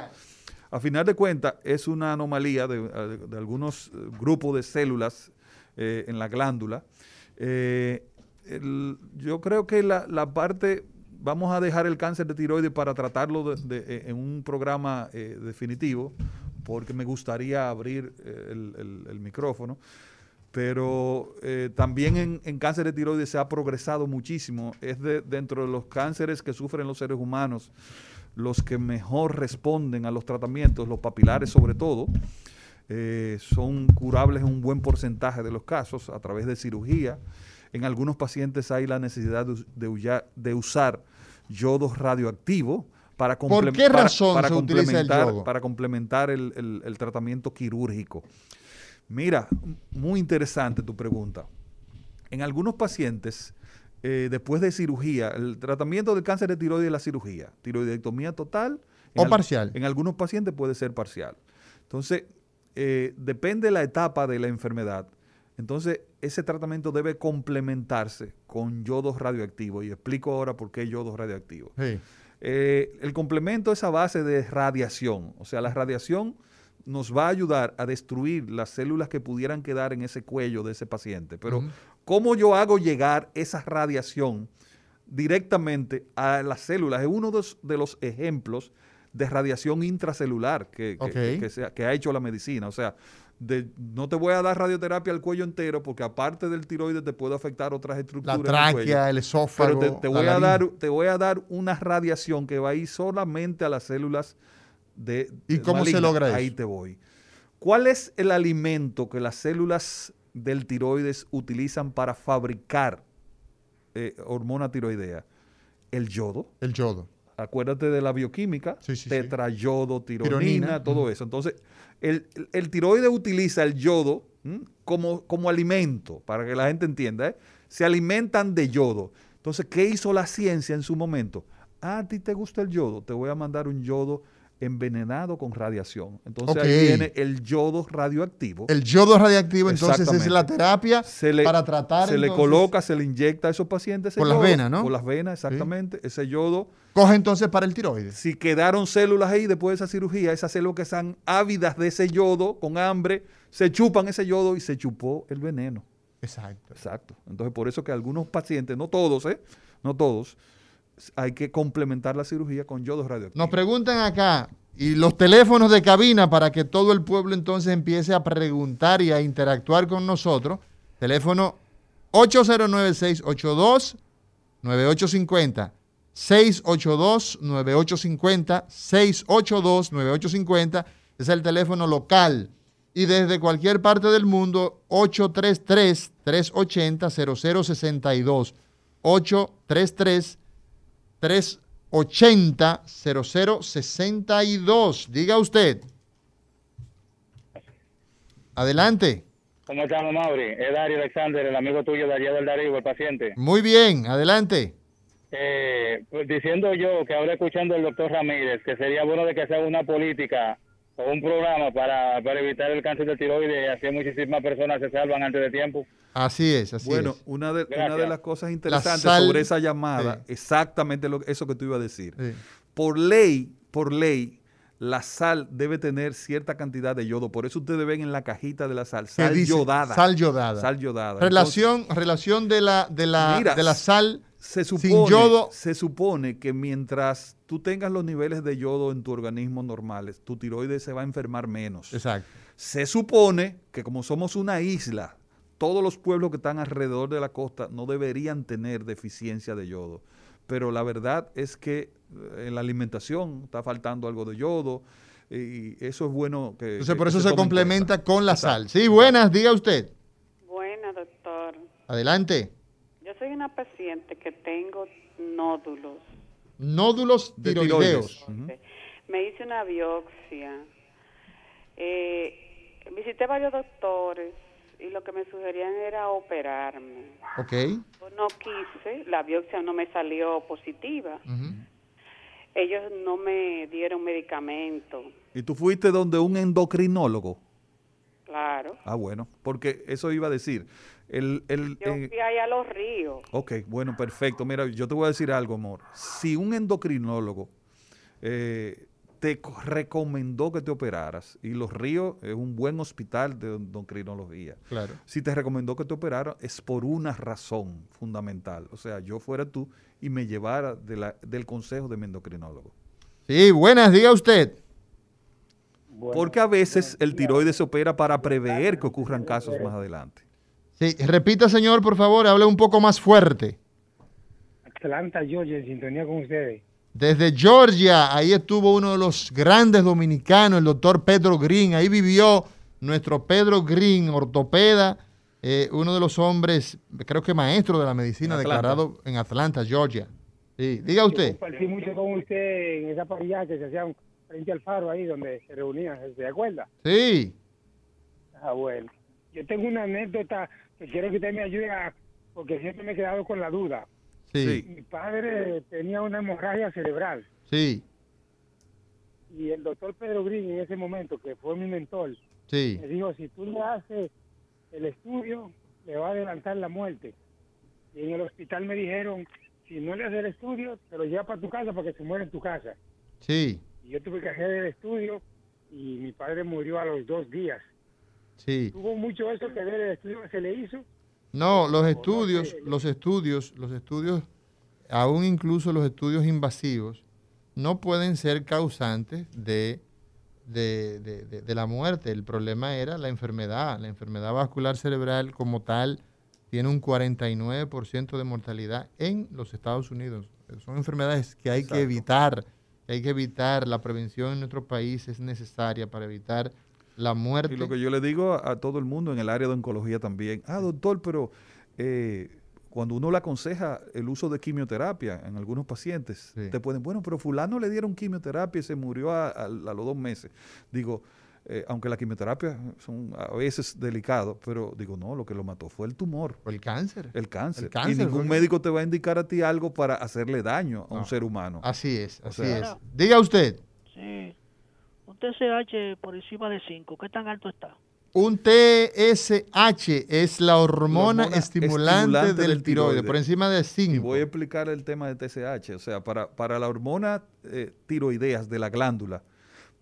A final de cuentas, es una anomalía de, algunos eh, grupos de células eh, en la glándula. Eh, yo creo que la, parte, vamos a dejar el cáncer de tiroides para tratarlo en un programa definitivo, porque me gustaría abrir eh, el, micrófono. Pero eh, también en, cáncer de tiroides se ha progresado muchísimo. Es de, dentro de los cánceres que sufren los seres humanos los que mejor responden a los tratamientos, los papilares sobre todo. Eh, son curables en un buen porcentaje de los casos a través de cirugía. En algunos pacientes hay la necesidad de, de usar yodo radioactivo para, ¿Por qué razón para, se complementar, el para complementar el, tratamiento quirúrgico. Mira, muy interesante tu pregunta. En algunos pacientes, eh, después de cirugía, el tratamiento del cáncer de tiroides es la cirugía, tiroidectomía total. O parcial. En algunos pacientes puede ser parcial. Entonces, eh, depende de la etapa de la enfermedad. Entonces, ese tratamiento debe complementarse con yodo radioactivo. Y explico ahora por qué yodo radioactivo. Sí. Eh, el complemento es a base de radiación, o sea, la radiación nos va a ayudar a destruir las células que pudieran quedar en ese cuello de ese paciente. Pero, ¿cómo yo hago llegar esa radiación directamente a las células? Es uno de los ejemplos de radiación intracelular que, que ha hecho la medicina. O sea, no te voy a dar radioterapia al cuello entero porque aparte del tiroides te puede afectar otras estructuras. La tráquea, el esófago. Pero te, voy a dar, te voy a dar una radiación que va a ir solamente a las células de. ¿Y cómo se logra eso? Ahí te voy. ¿Cuál es el alimento que las células del tiroides utilizan para fabricar eh, hormona tiroidea? El yodo. El yodo. Acuérdate de la bioquímica, tetrayodo, tironina, todo eso. Entonces, el, el, tiroides utiliza el yodo como, como alimento, para que la gente entienda. ¿eh? se alimentan de yodo. Entonces, ¿qué hizo la ciencia en su momento? Ah, a ti te gusta el yodo, te voy a mandar un yodo envenenado con radiación. Entonces Ok. ahí viene el yodo radioactivo. El yodo radioactivo, entonces, es la terapia se le, para tratar. se le coloca, se le inyecta a esos pacientes. Por las venas, ¿no? Por las venas, exactamente. Ese yodo, Coge entonces para el tiroides. si quedaron células ahí después de esa cirugía, esas células que están ávidas de ese yodo, con hambre, se chupan ese yodo y se chupó el veneno. Exacto. Exacto. Entonces, por eso que algunos pacientes, no todos, ¿eh? No todos, hay que complementar la cirugía con yodo radioactivos. Nos preguntan acá, y los teléfonos de cabina para que todo el pueblo entonces empiece a preguntar y a interactuar con nosotros. Teléfono 809-682-9850. 682-9850. 682-9850. Es el teléfono local. Y desde cualquier parte del mundo, 833-380-0062. 833-380-0062. Diga usted. Adelante. ¿Cómo estamos, Mauri? Es Darío Alexander, el amigo tuyo allá del Darío, el paciente. Muy bien, adelante. Eh, pues, diciendo yo que ahora escuchando al doctor Ramírez que sería bueno de que se haga una política un programa para, para evitar el cáncer de tiroides y así muchísimas personas se salvan antes de tiempo. Así es, así Bueno, es. una de, una de las cosas interesantes sal- sobre esa llamada, sí. exactamente lo, eso que tú ibas a decir. Sí. Por ley, por ley, la sal debe tener cierta cantidad de yodo. Por eso ustedes ven en la cajita de la sal, ¿Qué sal dice? yodada. Sal yodada. Sal yodada. Relación, relación de la, de la, Mira, de la sal se sin supone, yodo. se supone que mientras tú tengas los niveles de yodo en tu organismo normales, tu tiroides se va a enfermar menos. Exacto. Se supone que como somos una isla, todos los pueblos que están alrededor de la costa no deberían tener deficiencia de yodo. Pero la verdad es que eh, en la alimentación está faltando algo de yodo y eso es bueno que... Entonces que- por eso se, complementa con la sal. Sí, buenas, diga usted. Buena, doctor. Adelante. Soy una paciente que tengo nódulos. Nódulos De tiroideos. Me hice una biopsia. Eh, visité varios doctores y lo que me sugerían era operarme. Ok. Yo no quise, la biopsia no me salió positiva. Ellos no me dieron medicamento, ¿Y tú fuiste donde un endocrinólogo? claro. Ah, bueno, porque eso iba a decir. El, el, Yo eh, fui allá a los ríos. Ok, bueno, perfecto. Mira, yo te voy a decir algo, amor. Si un endocrinólogo eh, te co- recomendó que te operaras, y Los Ríos es un buen hospital de endocrinología, Claro. si te recomendó que te operaras es por una razón fundamental. O sea, yo fuera tú y me llevara de la- del consejo de mi endocrinólogo. Sí, buenas, diga usted. Porque a veces el tiroides se opera para prever que ocurran casos más adelante. Sí, repita, señor, por favor, hable un poco más fuerte. Atlanta, Georgia, en sintonía con ustedes. Desde Georgia, ahí estuvo uno de los grandes dominicanos, el doctor Pedro Green. Ahí vivió nuestro Pedro Green, ortopeda, eh, uno de los hombres, creo que maestro de la medicina, En declarado en Atlanta, Georgia. Sí, diga Yo usted. compartí mucho con usted en esa parrilla que se hacían frente al faro ahí donde se reunían, ¿se acuerda? Sí, Ah, bueno. Yo tengo una anécdota quiero que usted me ayude a, porque siempre me he quedado con la duda. sí, Mi padre tenía una hemorragia cerebral sí, y el doctor Pedro Green en ese momento, que fue mi mentor, sí. me dijo, si tú le haces el estudio, le va a adelantar la muerte. Y en el hospital me dijeron, si no le haces el estudio, te lo llevas para tu casa para que se muera en tu casa. Sí, Y yo tuve que hacer el estudio y mi padre murió a los dos días. Sí. Tuvo mucho eso que ver el estudio que se le hizo. No, los estudios, los estudios, los estudios, aún incluso los estudios invasivos, no pueden ser causantes de, de, de- de- de la muerte. El problema era la enfermedad. La enfermedad vascular cerebral como tal tiene un 49% de mortalidad en los Estados Unidos. Son enfermedades que hay que evitar, que hay que evitar. La prevención en nuestro país es necesaria para evitar la muerte. Y lo que yo le digo a, a todo el mundo en el área de oncología también, ah, doctor, pero eh, cuando uno le aconseja el uso de quimioterapia en algunos pacientes, Sí. te pueden, bueno, pero fulano le dieron quimioterapia y se murió a, a- a los dos meses. Digo, eh, aunque la quimioterapia son a veces delicado, pero digo, no, lo que lo mató fue el tumor. O el cáncer. El cáncer. El cáncer y ningún médico te va a indicar a ti algo para hacerle daño a un ser humano. Así es, así sea- es. Diga usted, Sí. Un TSH por encima de 5, ¿qué tan alto está? un TSH es la hormona, hormona estimulante, estimulante del, del tiroides, tiroides. por encima de Y 5. voy a explicar el tema de TSH. O sea, para, para la hormona eh, tiroideas de la glándula,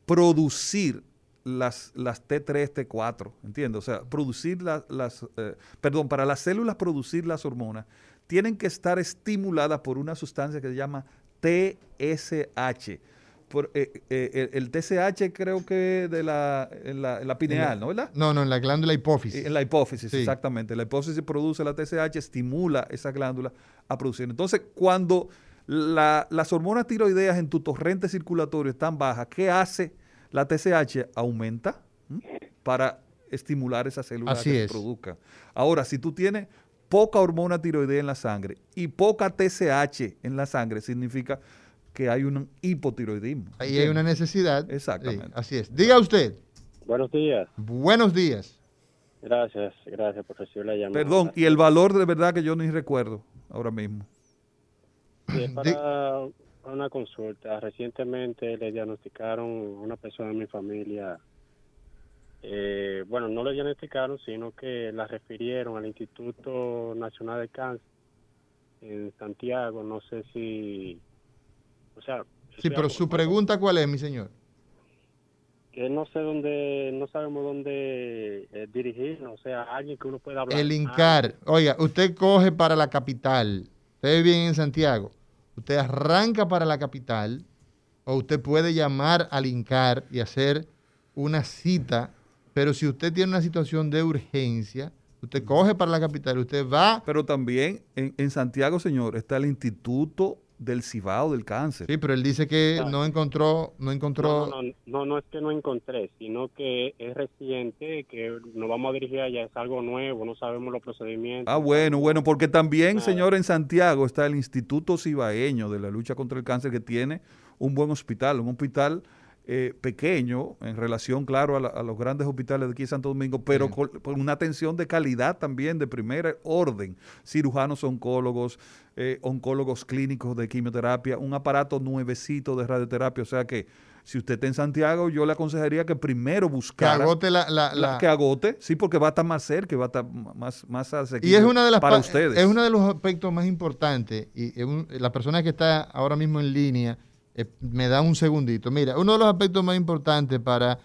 producir las, las T3, T4, ¿entiendes? O sea, producir las, las eh, perdón, para las células producir las hormonas, tienen que estar estimuladas por una sustancia que se llama TSH. Por, eh, eh, el, el TSH creo que de la, en la, en la pineal, ¿no? ¿Verdad? No, no, en la glándula hipófisis. En la hipófisis, Sí. exactamente. La hipófisis produce la TSH, estimula esa glándula a producir. Entonces, cuando la- las hormonas tiroideas en tu torrente circulatorio están bajas, ¿qué hace? La TSH aumenta ¿m? para estimular esa célula Así que es. se produzca. Ahora, si tú tienes poca hormona tiroidea en la sangre y poca TSH en la sangre, significa que hay un hipotiroidismo. Ahí hay una necesidad. Exactamente. Sí, así es. Diga usted, Buenos días. buenos días. Gracias, gracias por recibir la llamada. Perdón, y el valor de verdad que yo ni recuerdo ahora mismo. Sí, es para una consulta. Recientemente le diagnosticaron a una persona de mi familia. eh, bueno, no le diagnosticaron, sino que la refirieron al Instituto Nacional de Cáncer en Santiago. No sé si. O sea. Sí, pero su pregunta cuál es, mi señor. Que no sé dónde. No sabemos dónde eh, dirigirnos. O sea, alguien que uno pueda hablar. El INCAR. Oiga, usted coge para la capital. Usted vive en Santiago. Usted arranca para la capital o usted puede llamar al INCAR y hacer una cita. Pero si usted tiene una situación de urgencia, usted coge para la capital, usted va. Pero también en, en Santiago, señor, está el Instituto del Cibao del Cáncer. Sí, pero él dice que Ah. no encontró, no encontró. No, no, no, no, no es que no encontré, sino que es reciente, que nos vamos a dirigir allá, es algo nuevo, no sabemos los procedimientos. Ah, bueno, bueno, porque también, señor, en Santiago está el Instituto Cibaeño de la lucha contra el cáncer que tiene un buen hospital, un hospital eh, pequeño en relación, claro, a, la- a los grandes hospitales de aquí de Santo Domingo, pero con, con una atención de calidad también de primer orden, cirujanos oncólogos, eh, oncólogos clínicos de quimioterapia, un aparato nuevecito de radioterapia, o sea que si usted está en Santiago, yo le aconsejaría que primero Que buscara... agote la. la- la- la- que agote, sí, porque va a estar más cerca, y va a estar más, más Y asequible es una de las para pa- ustedes. Es uno de los aspectos más importantes. Y un- la persona que está ahora mismo en línea eh, me da un segundito. Mira, uno de los aspectos más importantes para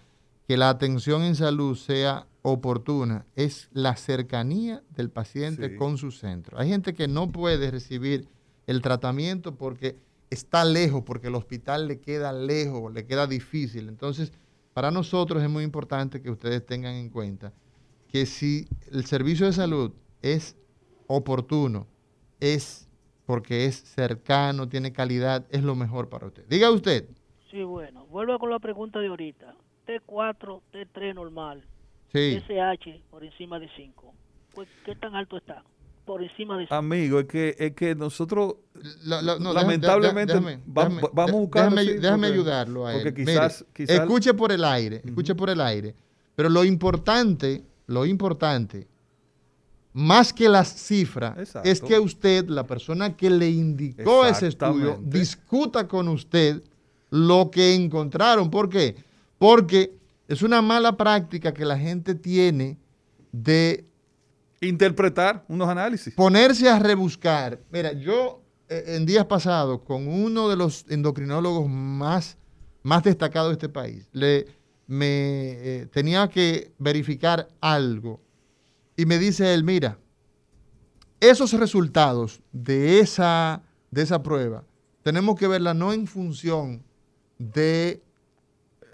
que la atención en salud sea oportuna es la cercanía del paciente Sí. con su centro. Hay gente que no puede recibir el tratamiento porque está lejos, porque el hospital le queda lejos, le queda difícil. Entonces, para nosotros es muy importante que ustedes tengan en cuenta que si el servicio de salud es oportuno, es porque es cercano, tiene calidad, es lo mejor para usted. Diga usted. Sí, bueno, vuelvo con la pregunta de ahorita. T4, T3 normal, Sí. SH por encima de 5. Pues, ¿Qué tan alto está? Por encima de 5. Amigo, es que, es que nosotros La- la- no, déjame- lamentablemente déjame- va- déjame- vamos a buscarlo. Déjame, sí, déjame porque- ayudarlo a él. Porque Mire, quizás, quizás escuche por el aire, escuche por el aire. Pero lo importante, lo importante, más que las cifras, Exacto. es que usted, la persona que le indicó ese estudio, discuta con usted lo que encontraron. ¿Por qué? Porque es una mala práctica que la gente tiene de interpretar unos análisis. ponerse a rebuscar. Mira, yo eh, en días pasados, con uno de los endocrinólogos más, más destacados de este país, le, me eh, tenía que verificar algo. Y me dice él, mira, esos resultados de esa, de esa prueba, tenemos que verla no en función de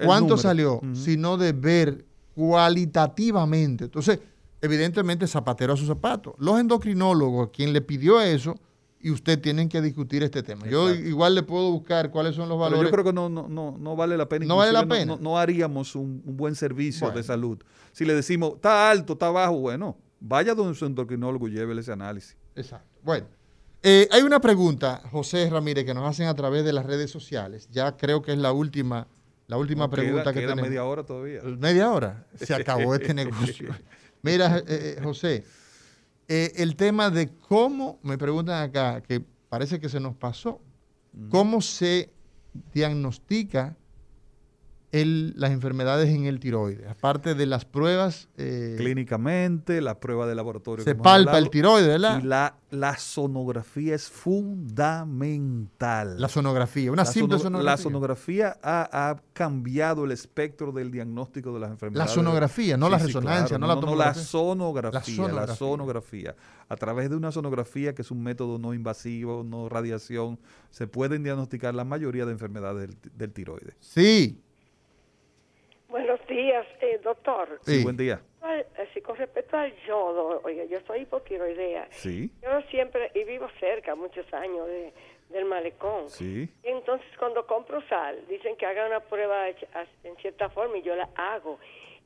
cuánto salió, sino de ver cualitativamente. Entonces, evidentemente, zapatero a su zapato. Los endocrinólogos, quien le pidió eso, y usted tienen que discutir este tema. Yo igual le puedo buscar cuáles son los Pero valores. yo creo que no, no, no, no vale la pena. No vale la pena. No, no haríamos un, un buen servicio Bueno. de salud. Si le decimos, está alto, está bajo, bueno, vaya donde su endocrinólogo y llévele ese análisis. Exacto. Bueno, eh, hay una pregunta, José Ramírez, que nos hacen a través de las redes sociales. Ya creo que es la última, La última No, queda- pregunta que queda tenemos. media hora todavía. Media hora. Se acabó este negocio. Mira, eh, eh, José, eh, el tema de cómo, me preguntan acá, que parece que se nos pasó, cómo se diagnostica el- las enfermedades en el tiroides, aparte de las pruebas. eh, Clínicamente, la prueba de laboratorio. Se palpa hablado, el tiroides, ¿verdad? Y la, la sonografía es fundamental. La sonografía, una La simple sono- sonografía. La sonografía ha, ha cambiado el espectro del diagnóstico de las enfermedades. sonografía, no la resonancia, no la la tomografía. sonografía, La la sonografía. sonografía. A través de una sonografía, que es un método no invasivo, no radiación, se pueden diagnosticar la mayoría de enfermedades del, del tiroides. Sí. Días, eh, doctor. Sí, buen día. Sí, con respecto al yodo, oiga, yo soy hipotiroidea. Sí, Yo siempre, y vivo cerca, muchos años, de, del malecón. sí. Y entonces, cuando compro sal, dicen que haga una prueba en cierta forma y yo la hago.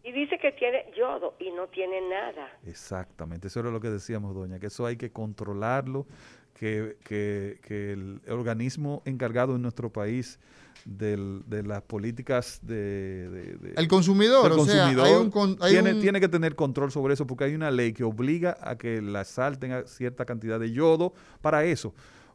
Y dice que tiene yodo y no tiene nada. Exactamente, eso era lo que decíamos, doña, que eso hay que controlarlo, que, que- que el organismo encargado en nuestro país del- de las políticas de, de- de- El consumidor, del o sea, hay un con- hay tiene, un- tiene que tener control sobre eso porque hay una ley que obliga a que la sal tenga cierta cantidad de yodo para eso.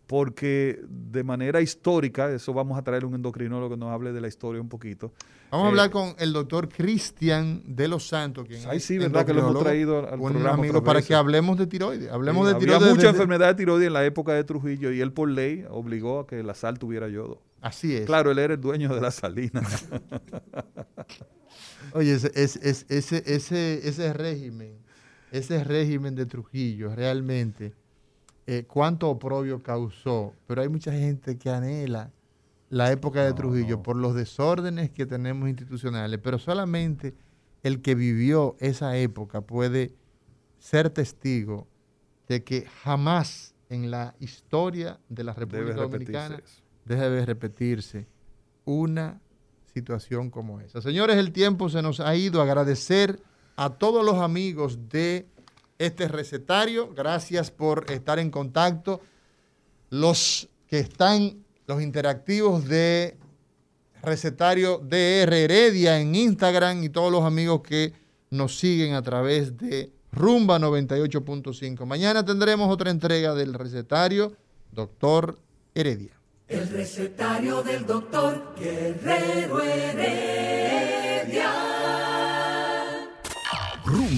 Porque de manera histórica, eso vamos a traer un endocrinólogo que nos hable de la historia un poquito. Vamos a Eh, hablar con el doctor Cristian de los Santos, quien es sí, ¿verdad? Que lo hemos traído al buen programa amigo, para que hablemos de tiroides. Hablemos Sí, de había tiroides. mucha desde- enfermedad de tiroides en la época de Trujillo y él por ley obligó a que la sal tuviera yodo. Así es. Claro, él era el dueño de la salina. Oye, ese, ese, ese, ese régimen, ese régimen de Trujillo, realmente, eh, cuánto oprobio causó. Pero hay mucha gente que anhela la época de Trujillo por los desórdenes que tenemos institucionales, pero solamente el que vivió esa época puede ser testigo de que jamás en la historia de la República repetirse Dominicana debe repetirse una situación como esa. Señores, el tiempo se nos ha ido. Agradecer a todos los amigos de este recetario. Gracias por estar en contacto. Los que están, los interactivos de recetario DR Heredia en Instagram y todos los amigos que nos siguen a través de Rumba 98.5. Mañana tendremos otra entrega del recetario Doctor Heredia. El recetario del doctor Guerrero Heredia.